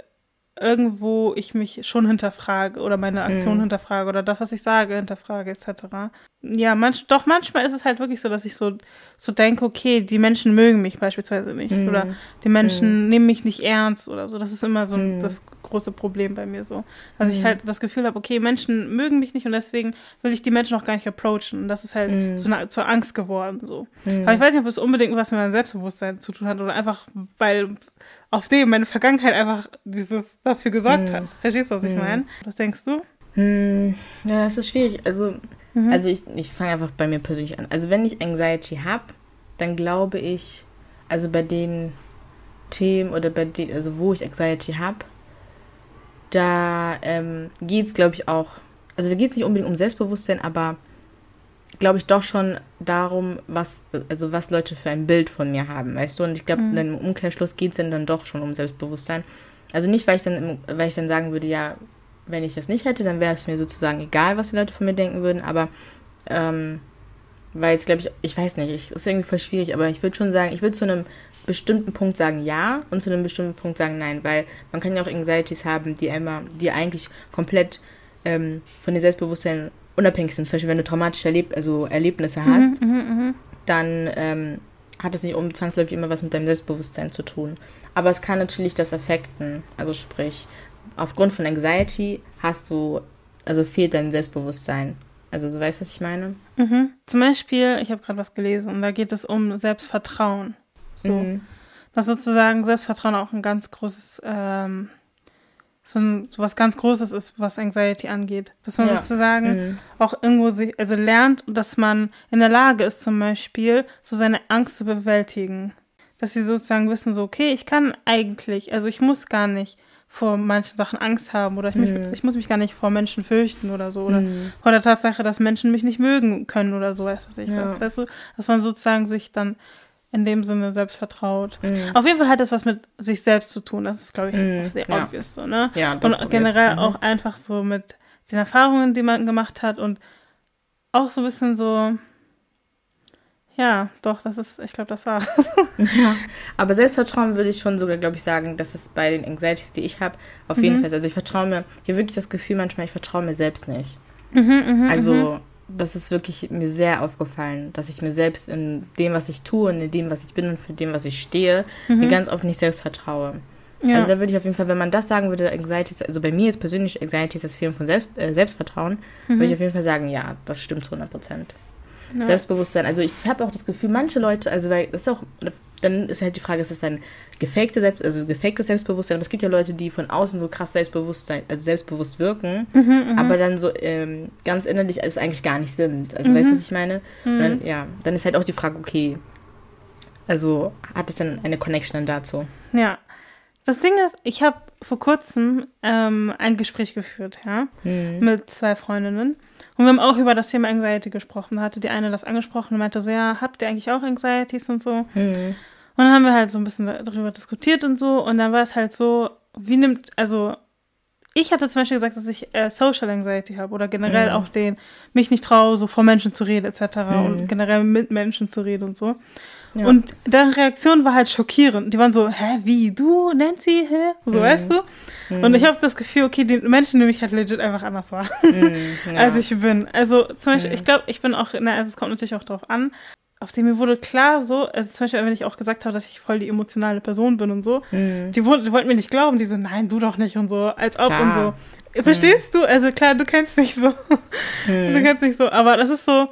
irgendwo ich mich schon hinterfrage oder meine Aktion mhm. hinterfrage oder das, was ich sage, hinterfrage etc. Ja, manch, doch manchmal ist es halt wirklich so, dass ich so, so denke, okay, die Menschen mögen mich beispielsweise nicht mhm. oder die Menschen mhm. nehmen mich nicht ernst oder so. Das ist immer so ein, mhm. das große Problem bei mir so. Also ich mhm. halt das Gefühl habe, okay, Menschen mögen mich nicht und deswegen will ich die Menschen auch gar nicht approachen. Und das ist halt mhm. so eine, zur Angst geworden so. Aber ich weiß nicht, ob es unbedingt was mit meinem Selbstbewusstsein zu tun hat oder einfach, weil auf dem meine Vergangenheit einfach dieses dafür gesorgt mm. hat. Verstehst du, was mm. ich mhm. meine? Was denkst du? Mm, ja, das ist schwierig. Also, mhm. also ich, ich fange einfach bei mir persönlich an. Also wenn ich Anxiety habe, dann glaube ich, also bei den Themen oder bei den, also wo ich Anxiety habe, da ähm, geht es, glaube ich, auch, also da geht es nicht unbedingt um Selbstbewusstsein, aber glaube ich, doch schon darum, was, also was Leute für ein Bild von mir haben, weißt du? Und ich glaube, mhm. im Umkehrschluss geht es dann, dann doch schon um Selbstbewusstsein. Also nicht, weil ich dann, weil ich dann sagen würde, ja, wenn ich das nicht hätte, dann wäre es mir sozusagen egal, was die Leute von mir denken würden, aber ähm, weil jetzt glaube ich, ich weiß nicht, ich, ist irgendwie voll schwierig, aber ich würde schon sagen, ich würde zu einem bestimmten Punkt sagen ja und zu einem bestimmten Punkt sagen nein, weil man kann ja auch Anxieties haben, die einmal, die eigentlich komplett ähm, von dem Selbstbewusstsein unabhängig sind. Zum Beispiel, wenn du traumatische Erleb also Erlebnisse mhm, hast, mhm, mhm, dann ähm, hat es nicht um zwangsläufig immer was mit deinem Selbstbewusstsein zu tun. Aber es kann natürlich das affekten. Also sprich, aufgrund von Anxiety hast du, also fehlt dein Selbstbewusstsein. Also du weißt, was ich meine? Mhm. Zum Beispiel, ich habe gerade was gelesen und da geht es um Selbstvertrauen. So. Mhm. Dass sozusagen Selbstvertrauen auch ein ganz großes ähm, so, ein, so was ganz Großes ist, was Anxiety angeht. Dass man ja. sozusagen mhm. auch irgendwo sich, also lernt, dass man in der Lage ist, zum Beispiel so seine Angst zu bewältigen. Dass sie sozusagen wissen, so, okay, ich kann eigentlich, also ich muss gar nicht vor manchen Sachen Angst haben oder ich, mich, mhm. ich muss mich gar nicht vor Menschen fürchten oder so. Oder mhm. vor der Tatsache, dass Menschen mich nicht mögen können oder so, weißt du, was ich ja. weiß. Weißt du, dass man sozusagen sich dann in dem Sinne selbst vertraut. Mm. Auf jeden Fall hat das was mit sich selbst zu tun. Das ist, glaube ich, mm. sehr ja. obvious so, ne? Ja, und generell mhm. auch einfach so mit den Erfahrungen, die man gemacht hat und auch so ein bisschen so, ja, doch, das ist, ich glaube, das war's. ja, aber Selbstvertrauen würde ich schon sogar, glaube ich, sagen, dass es bei den Anxieties, die ich habe, auf mhm. jeden Fall, also ich vertraue mir, ich habe wirklich das Gefühl manchmal, ich vertraue mir selbst nicht. Mhm, mh, also, mh das ist wirklich mir sehr aufgefallen, dass ich mir selbst in dem, was ich tue und in dem, was ich bin und für dem, was ich stehe, mhm. mir ganz oft nicht selbst vertraue. Ja. Also da würde ich auf jeden Fall, wenn man das sagen würde, Anxiety, also bei mir ist persönlich Anxiety das Fehlen von Selbst, äh, Selbstvertrauen, mhm. würde ich auf jeden Fall sagen, ja, das stimmt zu 100 Prozent. Ja. Selbstbewusstsein. Also ich habe auch das Gefühl, manche Leute, also weil das ist auch, dann ist halt die Frage, ist das ein gefakte Selbst, also gefaktes Selbstbewusstsein, aber es gibt ja Leute, die von außen so krass Selbstbewusstsein, also selbstbewusst wirken, mhm, mhm. aber dann so ähm, ganz innerlich es eigentlich gar nicht sind. Also mhm. weißt du, was ich meine? Mhm. Dann, ja, dann ist halt auch die Frage, okay, also hat es dann eine Connection dann dazu? Ja. Das Ding ist, ich habe vor kurzem ähm, ein Gespräch geführt, ja, mhm. mit zwei Freundinnen. Und wir haben auch über das Thema Anxiety gesprochen. Da hatte die eine das angesprochen und meinte so, ja, habt ihr eigentlich auch Anxieties und so? Mhm. Und dann haben wir halt so ein bisschen darüber diskutiert und so. Und dann war es halt so, wie nimmt, also ich hatte zum Beispiel gesagt, dass ich äh, Social Anxiety habe oder generell mhm. auch den, mich nicht traue, so vor Menschen zu reden etc. Mhm. und generell mit Menschen zu reden und so. Ja. Und deren Reaktion war halt schockierend. Die waren so, hä, wie, du, Nancy, hä? So, mhm. weißt du? Mhm. Und ich habe das Gefühl, okay, die Menschen nehmen mich halt legit einfach anders wahr, mhm, ja. als ich bin. Also zum Beispiel, mhm. ich glaube, ich bin auch, na, also es kommt natürlich auch drauf an, auf dem mir wurde klar so, also zum Beispiel, wenn ich auch gesagt habe, dass ich voll die emotionale Person bin und so, Mhm. die, wollten- die wollten mir nicht glauben, die so, nein, du doch nicht und so, als ob Klar. und so. Verstehst du? Also klar, du kennst mich so. Mhm. Du kennst mich so, aber das ist so,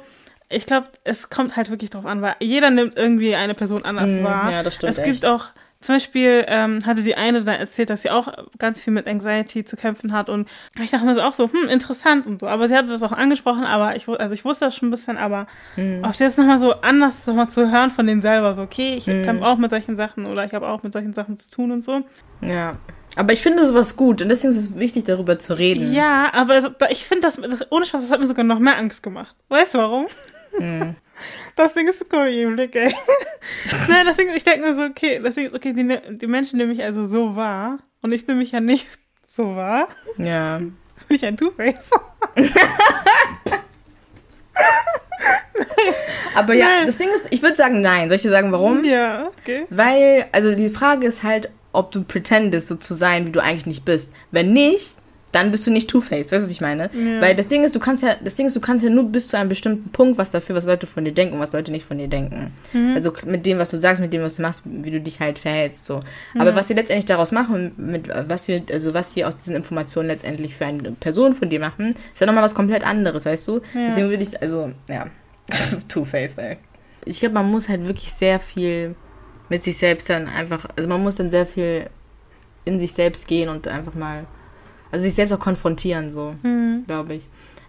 ich glaube, es kommt halt wirklich drauf an, weil jeder nimmt irgendwie eine Person anders Mhm, wahr. ja, das stimmt Es gibt echt. auch, zum Beispiel ähm, hatte die eine dann erzählt, dass sie auch ganz viel mit Anxiety zu kämpfen hat und ich dachte mir so auch so, hm, interessant und so. Aber sie hatte das auch angesprochen, aber ich, also ich wusste das schon ein bisschen, aber Mhm. auf das nochmal so anders nochmal zu hören von denen selber, so, okay, ich Mhm. kämpfe auch mit solchen Sachen oder ich habe auch mit solchen Sachen zu tun und so. Ja. Aber ich finde sowas gut und deswegen ist es wichtig, darüber zu reden. Ja, aber da- ich finde das, das, ohne Spaß, das hat mir sogar noch mehr Angst gemacht. Weißt du warum? Mhm. Das Ding ist, mal, ihr Blick, ey. Nein, das Ding, ich denke mir so, okay, das Ding, okay, die, die Menschen nehmen mich also so wahr und ich nehme mich ja nicht so wahr. Ja. Bin ich ein Two-Face? Aber ja, Nein. das Ding ist, ich würde sagen nein. Soll ich dir sagen, warum? Ja, okay. Weil, also die Frage ist halt, ob du pretendest, so zu sein, wie du eigentlich nicht bist. Wenn nicht, dann bist du nicht Two-Face. Weißt du, was ich meine? Ja. Weil das Ding ist, du kannst ja, das Ding ist, du kannst ja nur bis zu einem bestimmten Punkt was dafür, was Leute von dir denken und was Leute nicht von dir denken. Mhm. Also mit dem, was du sagst, mit dem, was du machst, wie du dich halt verhältst, so. Aber was sie letztendlich daraus machen, mit was sie, also was sie aus diesen Informationen letztendlich für eine Person von dir machen, ist ja nochmal was komplett anderes, weißt du? Ja. Deswegen würde ich, also, ja, Two-Face, ey. Ich glaube, man muss halt wirklich sehr viel mit sich selbst dann einfach, also man muss dann sehr viel in sich selbst gehen und einfach mal, also sich selbst auch konfrontieren, so, Mhm. glaube ich.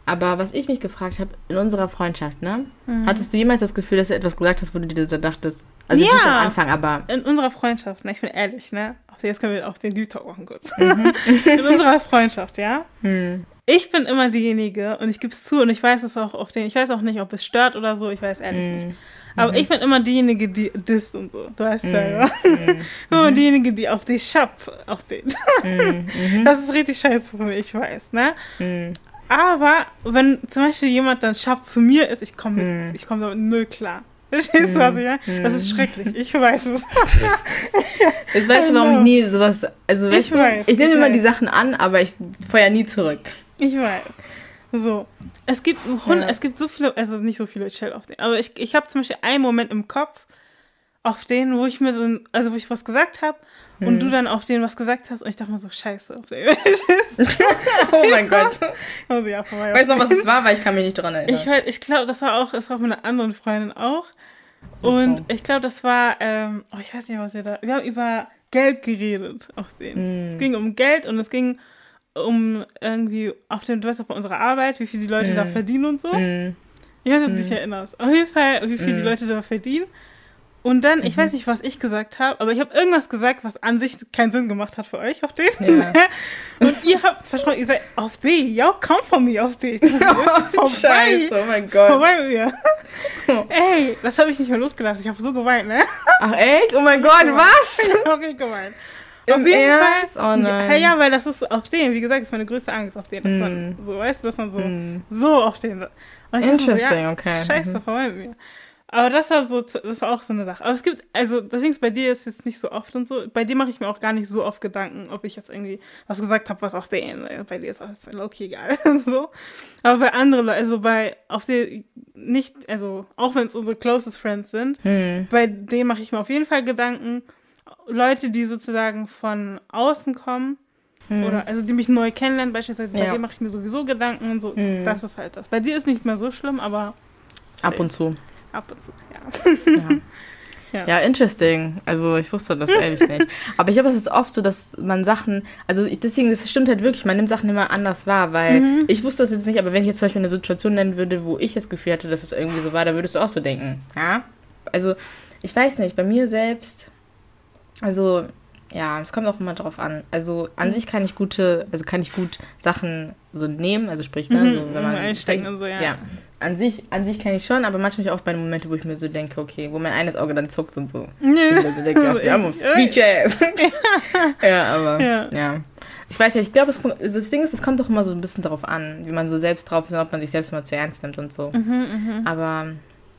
Aber was ich mich gefragt habe, in unserer Freundschaft, ne? Mhm. Hattest du jemals das Gefühl, dass du etwas gesagt hast, wo du dir so dachtest, also Ja. nicht am Anfang, aber In unserer Freundschaft, ne, ich bin ehrlich, ne? Jetzt können wir auch den Deep Talk machen kurz. Mhm. In unserer Freundschaft, ja? hm, Ich bin immer diejenige und ich gebe es zu und ich weiß es auch auf den, ich weiß auch nicht, ob es stört oder so, ich weiß ehrlich nicht. hm, Aber ich bin immer diejenige, die disst und so. Du weißt Mhm. selber. hm, immer diejenige, die auf die Schab, auf den. hm, mhm, Das ist richtig scheiße für mich, ich weiß, ne? hm, Aber wenn zum Beispiel jemand dann Schab zu mir ist, ich komme Mhm. ich komme damit null klar. Verstehst du, was ich meine? Das ist schrecklich. Ich weiß es. Jetzt weißt du, warum ich nie sowas, also Ich du, weiß, ich nehme immer die Sachen an, aber ich feuer nie zurück. Ich weiß. So. Es gibt, Hund, Ja. es gibt so viele, also nicht so viele Chill auf den, aber ich, ich habe zum Beispiel einen Moment im Kopf, auf den, wo ich mir dann, also wo ich was gesagt habe und Mhm. du dann auf den was gesagt hast und ich dachte mir so, scheiße, auf den. Oh mein Gott. also, ja, vorbei. Weißt du noch, was es war? Weil ich kann mich nicht dran erinnern. Ich, ich glaube, das war auch, das war auch mit einer anderen Freundin auch. Und ich glaube, das war, ähm, oh, ich weiß nicht, was ihr da, wir haben über Geld geredet auf den. Mm. Es ging um Geld und es ging um irgendwie auf dem, du weißt auch bei unserer Arbeit, wie viel die Leute da Mm. verdienen und so. Hm, Ich weiß nicht, ob du dich erinnerst. Auf jeden Fall, wie viel die Mm. Leute da verdienen. Und dann, Mhm. ich weiß nicht, was ich gesagt habe, aber ich habe irgendwas gesagt, was an sich keinen Sinn gemacht hat für euch auf den. Ja. Und ihr habt versprochen, ihr seid auf die, ja, komm von mir auf die. Scheiße, oh mein Gott. Vorbei mit mir. Ey, das habe ich nicht mehr losgelassen. Ich habe so geweint, ne? Ach echt? Oh mein Gott, was? Ich habe geweint. Auf jeden Ernst? Fall. Oh nein. Ja, ja, weil das ist auf den, wie gesagt, ist meine größte Angst auf den, dass Mm. man so, weißt du, dass man so, Hm. so auf den. Und dachte so, Interesting, okay. Scheiße, vorbei mit mir. Aber das war so, das war auch so eine Sache. Aber es gibt, also das Ding ist, bei dir ist jetzt nicht so oft und so. Bei dir mache ich mir auch gar nicht so oft Gedanken, ob ich jetzt irgendwie was gesagt habe, was auf den. Bei dir ist alles low-key egal. so. Aber bei anderen Leuten, also bei, auf der nicht, also auch wenn es unsere closest Friends sind, Hm. bei denen mache ich mir auf jeden Fall Gedanken. Leute, die sozusagen von außen kommen, oder also die mich neu kennenlernen, beispielsweise, bei Hm. Ja. denen mache ich mir sowieso Gedanken und so. Hm. Das ist halt das. Bei dir ist nicht mehr so schlimm, aber Ab und zu. ab und zu, ja. Ja. Ja. Ja, interesting. Also ich wusste das ehrlich nicht. Aber ich glaube, es ist oft so, dass man Sachen, also ich, deswegen, das stimmt halt wirklich, man nimmt Sachen immer anders wahr, weil Mhm. ich wusste das jetzt nicht, aber wenn ich jetzt zum Beispiel eine Situation nennen würde, wo ich das Gefühl hatte, dass es irgendwie so war, da würdest du auch so denken. Ja? Also ich weiß nicht, bei mir selbst, also ja, es kommt auch immer drauf an. Also Mhm. an sich kann ich gute, also kann ich gut Sachen so nehmen, also sprich, ne, Mhm, so, wenn man einstecken denkt- und so, ja. ja. An sich, an sich kann ich schon, aber manchmal auch bei Momente, wo ich mir so denke, okay, wo mein eines Auge dann zuckt und so. Nö. Ich mir so denke, ach, die Beach Ass. ja, aber Ja. ja. Ich weiß ja, ich glaube, es kommt- das Ding ist, es kommt doch immer so ein bisschen darauf an, wie man so selbst drauf ist und ob man sich selbst mal zu ernst nimmt und so. Mhm, Aber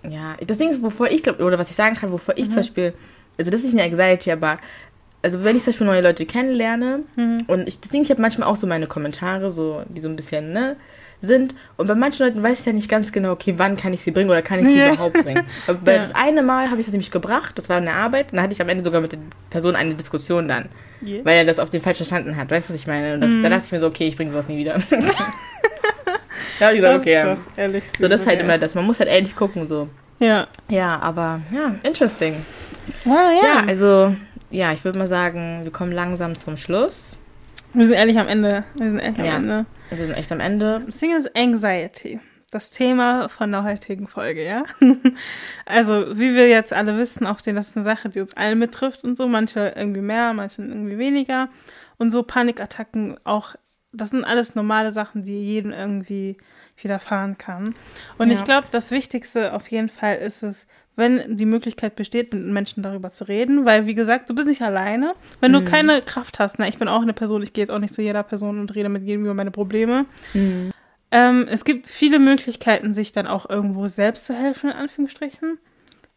ja, das Ding ist, wovor ich glaube, oder was ich sagen kann, wovor Mhm. ich zum Beispiel, also das ist nicht eine Anxiety, aber also wenn ich zum Beispiel neue Leute kennenlerne und ich, Ding, ich habe manchmal auch so meine Kommentare, so, die so ein bisschen, ne, sind. Und bei manchen Leuten weiß ich ja nicht ganz genau, okay, wann kann ich sie bringen oder kann ich sie Ja. überhaupt bringen. Aber Ja. das eine Mal habe ich das nämlich gebracht, das war eine Arbeit, und dann hatte ich am Ende sogar mit der Person eine Diskussion dann. Yeah. Weil er das auf den falsch verstanden hat. Weißt du, was ich meine? Und das, da dachte ich mir so, okay, ich bringe sowas nie wieder. da habe ich gesagt, Das okay. ja. So, das ist halt immer das. Man muss halt ehrlich gucken, so. Ja. Ja, aber ja, interesting. Wow, Ja, ja. also, ja, ich würde mal sagen, wir kommen langsam zum Schluss. Wir sind ehrlich am Ende. Wir sind echt Ja. am Ende. Wir sind echt am Ende. Single Anxiety. Das Thema von der heutigen Folge, ja? Also, wie wir jetzt alle wissen, auch den, das ist eine Sache, die uns allen betrifft und so. Manche irgendwie mehr, manche irgendwie weniger. Und so Panikattacken auch, das sind alles normale Sachen, die jedem irgendwie widerfahren kann. Und Ja. ich glaube, das Wichtigste auf jeden Fall ist es, wenn die Möglichkeit besteht, mit Menschen darüber zu reden, weil, wie gesagt, du bist nicht alleine. Wenn du keine Kraft hast, na, ich bin auch eine Person, ich gehe jetzt auch nicht zu jeder Person und rede mit jedem über meine Probleme. Ähm, es gibt viele Möglichkeiten, sich dann auch irgendwo selbst zu helfen, in Anführungsstrichen.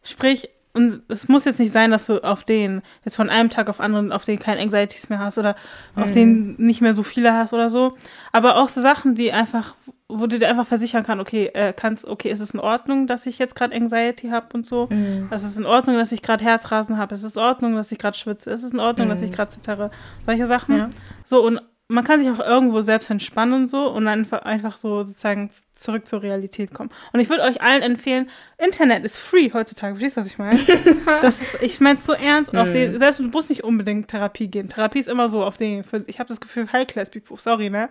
Sprich, und es muss jetzt nicht sein, dass du auf den, jetzt von einem Tag auf anderen, auf den keine Anxieties mehr hast oder auf den nicht mehr so viele hast oder so. Aber auch so Sachen, die einfach, wo du dir einfach versichern kann, okay, äh, kannst, okay, ist es in Ordnung, dass ich jetzt gerade Anxiety habe und so. Es ist in Ordnung, dass ich gerade Herzrasen habe. Es ist in Ordnung, dass ich gerade schwitze. Es ist in Ordnung, dass ich gerade zittere. Solche Sachen. Ja. So, und man kann sich auch irgendwo selbst entspannen und so und einfach, einfach so sozusagen zurück zur Realität kommen. Und ich würde euch allen empfehlen, Internet ist free heutzutage. Verstehst du, was ich meine? das ist, ich meine es so ernst. Auf den, selbst du musst nicht unbedingt Therapie gehen. Therapie ist immer so auf den, ich habe das Gefühl, High-Class-People, sorry, ne?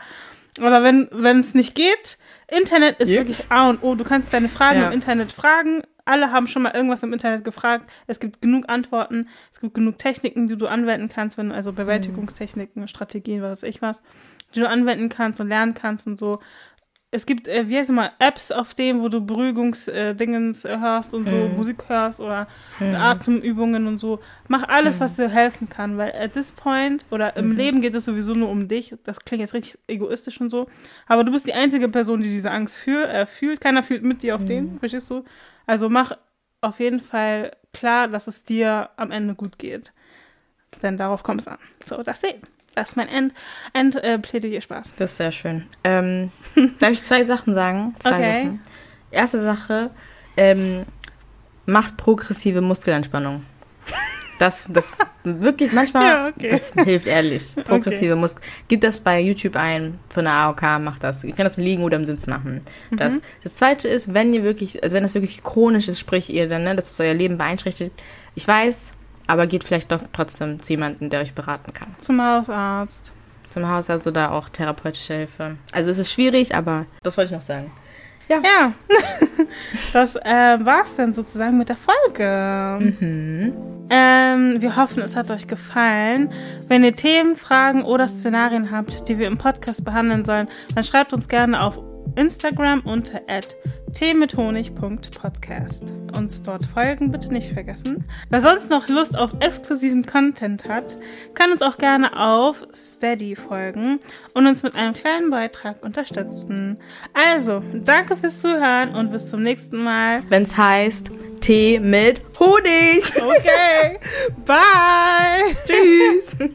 Aber wenn wenn es nicht geht, Internet ist Yep. wirklich A und O. Du kannst deine Fragen Ja. im Internet fragen. Alle haben schon mal irgendwas im Internet gefragt. Es gibt genug Antworten. Es gibt genug Techniken, die du anwenden kannst, wenn du, also Bewältigungstechniken, Strategien, was weiß ich was, die du anwenden kannst und lernen kannst und so. Es gibt, äh, wie heißt es mal, Apps auf dem, wo du Beruhigungsdingens äh, hörst und so, Musik hörst oder Atemübungen und so. Mach alles, was dir helfen kann, weil at this point oder im Leben geht es sowieso nur um dich. Das klingt jetzt richtig egoistisch und so. Aber du bist die einzige Person, die diese Angst fühl, äh, fühlt. Keiner fühlt mit dir auf den, verstehst du? Also mach auf jeden Fall klar, dass es dir am Ende gut geht. Denn darauf kommt es an. So, das sehen. Das ist mein End, End äh, Plädoyer Spaß. Das ist sehr schön. Ähm, darf ich zwei Sachen sagen? Zwei Okay. Sachen. Erste Sache, ähm, macht progressive Muskelentspannung. Das, das wirklich manchmal, Ja, okay. das hilft ehrlich. Progressive Muskel. Gib das bei YouTube ein, von der AOK, macht das. Ihr könnt das im Liegen oder im Sitz machen. Das, Mhm. das zweite ist, wenn ihr wirklich, also wenn das wirklich chronisch ist, sprich ihr dann, ne, dass es euer Leben beeinträchtigt. Ich weiß, aber geht vielleicht doch trotzdem zu jemandem, der euch beraten kann. Zum Hausarzt. Zum Hausarzt oder auch therapeutische Hilfe. Also es ist schwierig, aber das wollte ich noch sagen. Ja, das äh, war's dann sozusagen mit der Folge. Ähm, wir hoffen, es hat euch gefallen. Wenn ihr Themen, Fragen oder Szenarien habt, die wir im Podcast behandeln sollen, dann schreibt uns gerne auf Instagram unter teemithonig.podcast. Uns dort folgen bitte nicht vergessen. Wer sonst noch Lust auf exklusiven Content hat, kann uns auch gerne auf Steady folgen und uns mit einem kleinen Beitrag unterstützen. Also, danke fürs Zuhören und bis zum nächsten Mal. Wenn es heißt Tee mit Honig. Okay, bye. Tschüss.